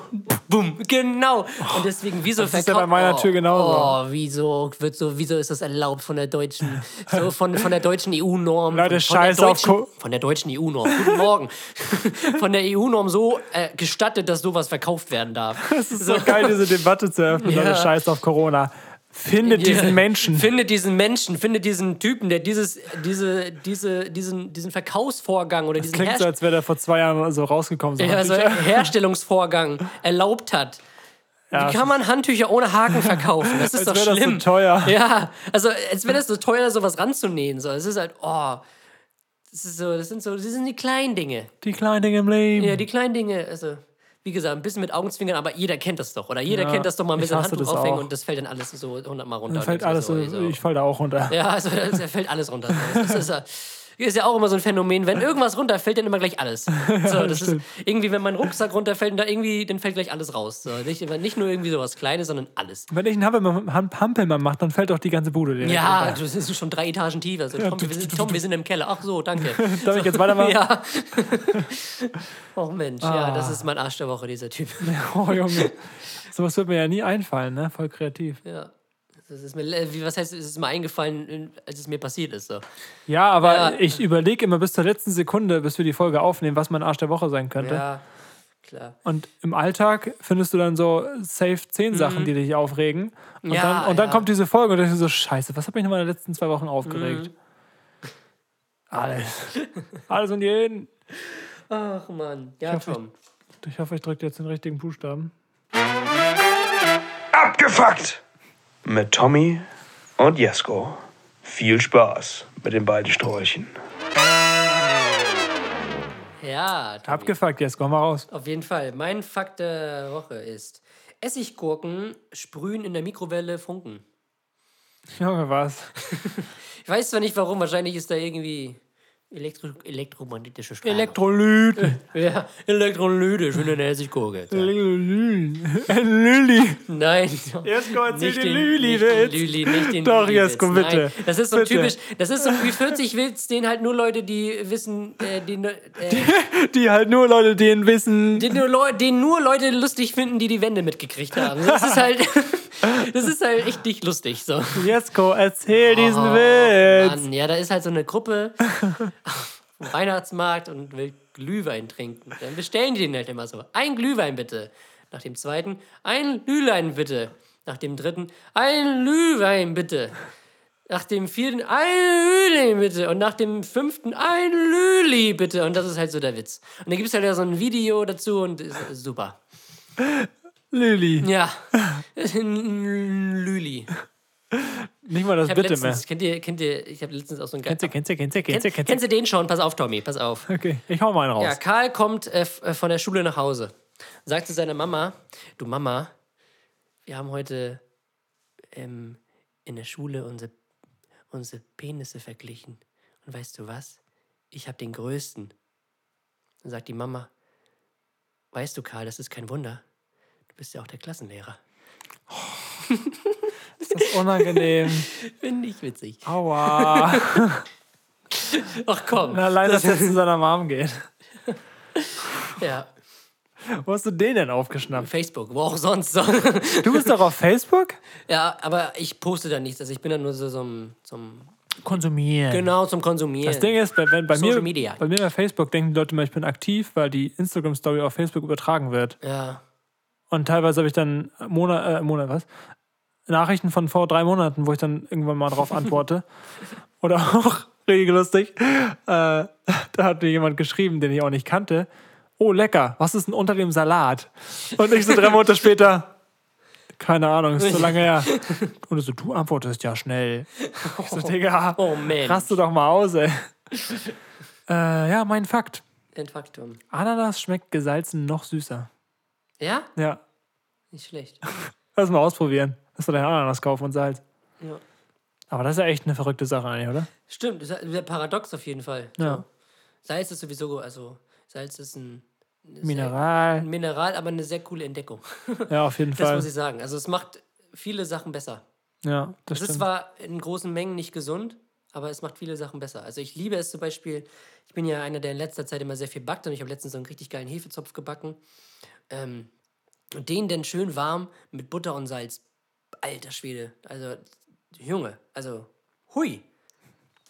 bumm. Genau. Und deswegen, wieso Das ist ja bei meiner oh, Tür genauso. Oh, wieso wird so, wieso ist das erlaubt von der deutschen, *laughs* so von, von der deutschen EU-Norm? Leute, von, von der scheiß auf deutschen, Co- Von der deutschen EU-Norm. Guten Morgen. *laughs* von der EU-Norm so äh, gestattet, dass sowas verkauft werden darf. *laughs* es ist so geil, diese Debatte zu eröffnen, Ja. Leute, scheiß auf Corona. Findet Ja. diesen Menschen. Findet diesen Menschen, findet diesen Typen, der dieses, diese, diese, diesen, diesen Verkaufsvorgang oder diesen Klingt so, als wäre der vor zwei Jahren so rausgekommen. So Ja, so Handtücher. Herstellungsvorgang erlaubt hat. Ja, Wie kann man Handtücher ohne Haken verkaufen? Das *laughs* ist als doch wäre das so schlimm. teuer. Ja, also als wäre das so teuer, sowas ranzunähen. So, es ist halt, oh, das ist so, das sind so, das sind die kleinen Dinge. Die kleinen Dinge im Leben. Ja, die kleinen Dinge, also wie gesagt, ein bisschen mit Augenzwinkern, aber jeder kennt das doch. Oder jeder Ja, kennt das doch mal ein ich bisschen Handtuch das aufhängen auch. und das fällt dann alles so hundertmal runter. Dann fällt alles so, so, ich fall da auch runter. Ja, also *laughs* da fällt alles runter. *laughs* Das ist, ist ja auch immer so ein Phänomen. Wenn irgendwas runterfällt, dann immer gleich alles. *laughs* So, das ist irgendwie, wenn mein Rucksack runterfällt, und da irgendwie, dann fällt gleich alles raus. So, nicht, nicht nur irgendwie sowas Kleines, sondern alles. Wenn ich einen Hampelmann, Ham- Hampelmann mache, dann fällt doch die ganze Bude direkt Ja, runter. das ist schon drei Etagen tiefer. So, Tom, wir sind, Tom, wir sind im Keller. Ach so, danke. *laughs* Darf ich jetzt weitermachen? Ja. *laughs* Oh Mensch, ja, Ah. das ist mein Arsch der Woche, dieser Typ. Oh Junge. Sowas wird mir ja nie einfallen, ne? Voll kreativ. Ja. Das ist mir, wie, was heißt, es ist mir eingefallen, als es mir passiert ist. So. Ja, aber Ja. ich überlege immer bis zur letzten Sekunde, bis wir die Folge aufnehmen, was mein Arsch der Woche sein könnte. Ja, klar. Und im Alltag findest du dann so safe zehn Sachen, die dich aufregen. Und, Mhm. Ja, dann, und dann ja. kommt diese Folge und dann denkst du so, scheiße, was hat mich in den letzten zwei Wochen aufgeregt? Mhm. Alles. *laughs* Alles und jeden. Ach Mann. Ja, hoffe, Tom. Ich hoffe, ich drücke jetzt den richtigen Buchstaben. Abgefuckt! Mit Tommy und Jesko. Viel Spaß mit den beiden Sträuchen. Ja, Tommy. Abgefuckt, jetzt komm mal raus. Auf jeden Fall. Mein Fakt der Woche ist: Essiggurken sprühen in der Mikrowelle Funken. Junge, was? *laughs* Ich weiß zwar nicht warum, wahrscheinlich ist da irgendwie Elektro elektromagnetische Strahlung. Elektrolyt. *laughs* ja, elektrolytisch in der Essiggurke. Lüli. Nein. Jesko, erzähl nicht den nicht Lüli-Witz. den Lüli, nicht den *laughs* Doch, Lüli-Witz. Jesko, bitte. Nein, das ist so Bitte. typisch. Das ist so wie 40 Witz, den halt nur Leute, die wissen, äh, die, äh, *laughs* Die halt nur Leute, die ihn wissen. den, nur Leu den nur Leute lustig finden, die die Wende mitgekriegt haben. Das ist halt, das ist halt echt nicht lustig. So. Jesko, erzähl diesen Oh, Witz. Mann, ja, da ist halt so eine Gruppe *laughs* vom Weihnachtsmarkt und will Glühwein trinken. Dann bestellen die den halt immer so. Ein Glühwein bitte. Nach dem zweiten, ein Glühwein bitte. Nach dem dritten, ein Glühwein bitte. Nach dem vierten, ein Lüli bitte. Und nach dem fünften, ein Lüli bitte. Und das ist halt so der Witz. Und dann gibt es halt ja so ein Video dazu und ist super. Lüli. Ja. *laughs* Lüli. Nicht mal das bitte letztens, mehr. kennt ihr, kennt ihr, ich habe letztens auch so ein Kennst du, kennst du, kennst du, kennst du, Kenn, kennst kennst du. du den schon? Pass auf, Tommy, pass auf. Okay, ich hau mal einen raus. Ja, Karl kommt äh, äh, von der Schule nach Hause. Sagt zu seiner Mama: Du Mama, wir haben heute ähm, in der Schule unsere, unsere Penisse verglichen. Und weißt du was? Ich habe den größten. Dann sagt die Mama: Weißt du, Karl, das ist kein Wunder. Du bist ja auch der Klassenlehrer. *laughs* Das ist unangenehm. *laughs* Finde ich witzig. Aua. *laughs* Ach komm. Allein, dass er zu seiner Mom geht. Ja, Wo hast du den denn aufgeschnappt? Facebook, wo auch sonst. So. Du bist doch auf Facebook? Ja, aber ich poste da nichts. Also ich bin da nur so zum, zum Konsumieren. genau zum Konsumieren. Das Ding ist, bei, wenn, bei, Social mir, Media. bei mir bei Facebook denken die Leute immer, ich bin aktiv, weil die Instagram-Story auf Facebook übertragen wird. ja. Und teilweise habe ich dann Monat, äh, Monat, was? Nachrichten von vor drei Monaten, wo ich dann irgendwann mal drauf antworte. *laughs* Oder auch, *laughs* richtig lustig, äh, da hat mir jemand geschrieben, den ich auch nicht kannte. Oh, lecker, was ist denn unter dem Salat? Und ich so drei Monate *laughs* später, keine Ahnung, ist so lange her. Und so, du antwortest ja schnell. Ich so, Digga, Oh Mensch. rast du doch mal aus, ey. Äh, ja, mein Fakt. Ein Faktum. Ananas schmeckt gesalzen noch süßer. Ja? Ja, Nicht schlecht. lass mal ausprobieren. Lass mal deine Ananas kaufen und Salz. Ja. Aber das ist ja echt eine verrückte Sache eigentlich, oder? Stimmt, das ist ja paradox auf jeden Fall. Ja. Salz ist sowieso, also Salz ist ein, ein Mineral. Mineral, aber eine sehr coole Entdeckung. *laughs* Ja, auf jeden Das Fall. muss ich sagen. Also es macht viele Sachen besser. Ja, das Es ist stimmt. zwar in großen Mengen nicht gesund, aber es macht viele Sachen besser. Also ich liebe es zum Beispiel, ich bin ja einer, der in letzter Zeit immer sehr viel backt und ich habe letztens so einen richtig geilen Hefezopf gebacken. Ähm, und den dann schön warm mit Butter und Salz. Alter Schwede. Also, Junge, also, hui.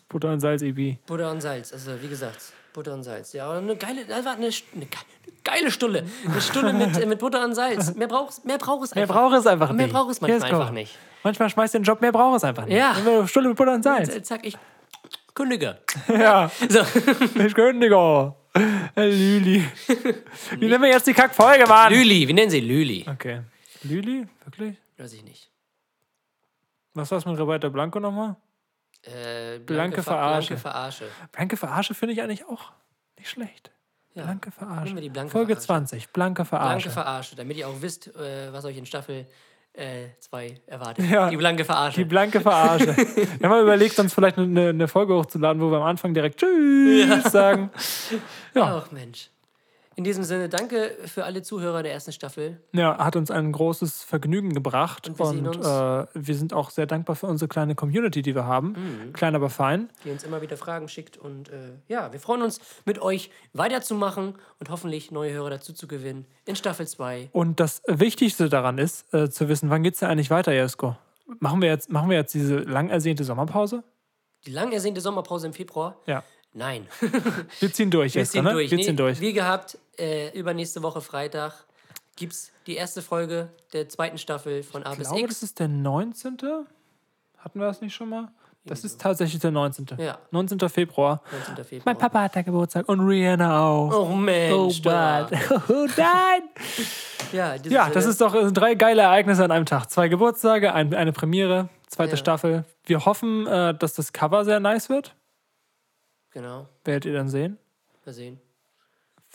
Butter und Salz, Ibi. Butter und Salz, also wie gesagt, Butter und Salz. Ja, aber eine geile, das war eine, eine, ge- eine geile Stulle. Eine Stulle mit, äh, mit Butter und Salz. Mehr braucht mehr braucht es Mehr einfach. braucht es einfach nicht. Mehr braucht es manchmal einfach nicht. Manchmal schmeißt den Job, mehr braucht es einfach nicht. Ja. Eine Stunde mit Butter und Salz. Äh, Zack, ich kündige. *laughs* Ja, So. ich kündige. *laughs* Lüli. Wie nennen wir jetzt die Kackfolge, Mann? Lüli, wie nennen sie Lüli? Okay. Lili? Wirklich? Weiß ich nicht. Was war's mit Roberta Blanco nochmal? Äh, Blanke Ver- Verarsche. Blanke Verarsche. Blanke Verarsche finde ich eigentlich auch nicht schlecht. Ja. Blanke Verarsche. Blanke Folge Verarsche. 20. Blanke Verarsche. Blanke Verarsche, damit ihr auch wisst, äh, was euch in Staffel 2 erwartet. Ja. Die blanke Verarsche. Die blanke Verarsche. *laughs* Wir haben mal überlegt, uns vielleicht eine, eine Folge hochzuladen, wo wir am Anfang direkt Tschüss sagen. *laughs* Ja. Ach Mensch. In diesem Sinne, danke für alle Zuhörer der ersten Staffel. Ja, hat uns ein großes Vergnügen gebracht. Und wir Und äh, wir sind auch sehr dankbar für unsere kleine Community, die wir haben. Mhm. Klein, aber fein. die uns immer wieder Fragen schickt. Und äh, ja, wir freuen uns, mit euch weiterzumachen und hoffentlich neue Hörer dazu zu gewinnen in Staffel 2. Und das Wichtigste daran ist, äh, zu wissen, wann geht es denn eigentlich weiter, Jesko? Machen wir, jetzt, machen wir jetzt diese lang ersehnte Sommerpause? Die lang ersehnte Sommerpause im Februar? Ja. Nein. *laughs* Wir ziehen durch, Wir Jesko, ziehen ne? durch. Wir Nee, ziehen durch. Wie gehabt, äh, übernächste Woche Freitag gibt es die erste Folge der zweiten Staffel von A Ich bis glaube, X. das ist der 19. Hatten wir das nicht schon mal? Das ist tatsächlich der 19. Ja. 19. Februar. 19. Februar. Mein Papa hat da Geburtstag und Rihanna auch. Oh Mensch. da. *laughs* Oh nein! *laughs* Ja, Ja, das ist doch äh, drei geile Ereignisse an einem Tag. Zwei Geburtstage, ein, eine Premiere, zweite Ja. Staffel. Wir hoffen, äh, dass das Cover sehr nice wird. Genau, Werdet ihr dann sehen. mal sehen.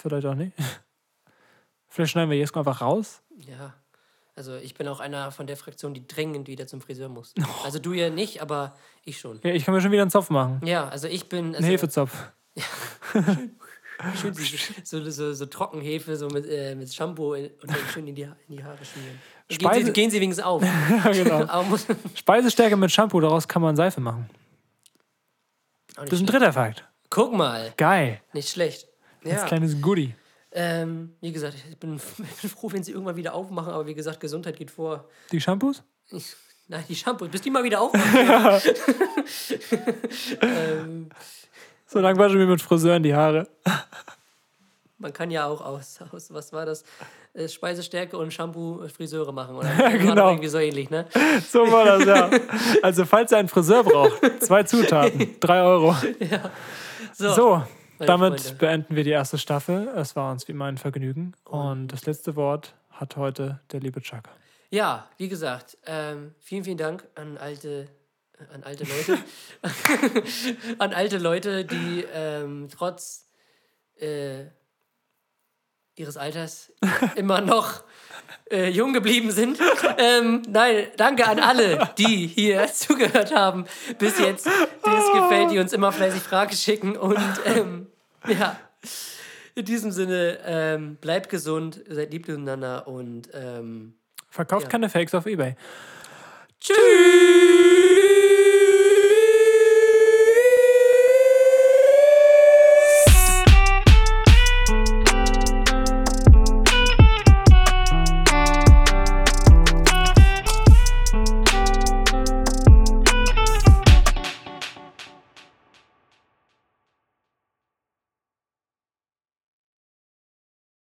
Vielleicht auch nicht. *laughs* Vielleicht schneiden wir Jesko einfach raus. Ja. Also ich bin auch einer von der Fraktion, die dringend wieder zum Friseur muss. Also du ja nicht, aber ich schon. Ja, ich kann mir schon wieder einen Zopf machen. Ja, also ich bin. Also, Hefezopf. *laughs* schön so, so, so, so Trockenhefe, so mit, äh, mit Shampoo in, und dann schön in die, in die Haare schmieren. Gehen Speise- sie, gehen sie wenigstens auf. *laughs* Ja, genau. Speisestärke mit Shampoo, daraus kann man Seife machen. Das ist ein dritter Fakt. Guck mal, Geil. nicht schlecht. Als Ja. kleines Goodie. Ähm, wie gesagt, ich bin, *laughs* bin froh, wenn sie irgendwann wieder aufmachen, aber wie gesagt, Gesundheit geht vor. Die Shampoos? Ich, nein, die Shampoos, bis die mal wieder *laughs* aufmachen. *laughs* ähm, So lang waschen wir mit Friseuren die Haare. man kann ja auch aus, aus was war das? Äh, Speisestärke und Shampoo Friseure machen, oder? Ja, genau. Irgendwie so ähnlich, ne? So war das, ja. Also, falls ihr einen Friseur braucht, zwei Zutaten, drei Euro. So, So, meine damit Freunde. beenden wir die erste Staffel. Es war uns wie immer ein Vergnügen. Und das letzte Wort hat heute der liebe Chuck. Ja, wie gesagt, ähm, vielen, vielen Dank an alte, äh, an alte Leute, *laughs* an alte Leute, die ähm, trotz äh, ihres Alters *laughs* immer noch äh, jung geblieben sind. Ähm, nein, danke an alle, die hier *laughs* zugehört haben bis jetzt, es gefällt, die uns immer fleißig Fragen schicken und ähm, ja. In diesem Sinne, ähm, bleibt gesund, seid lieb miteinander und ähm, Verkauft Ja. keine Fakes auf Ebay.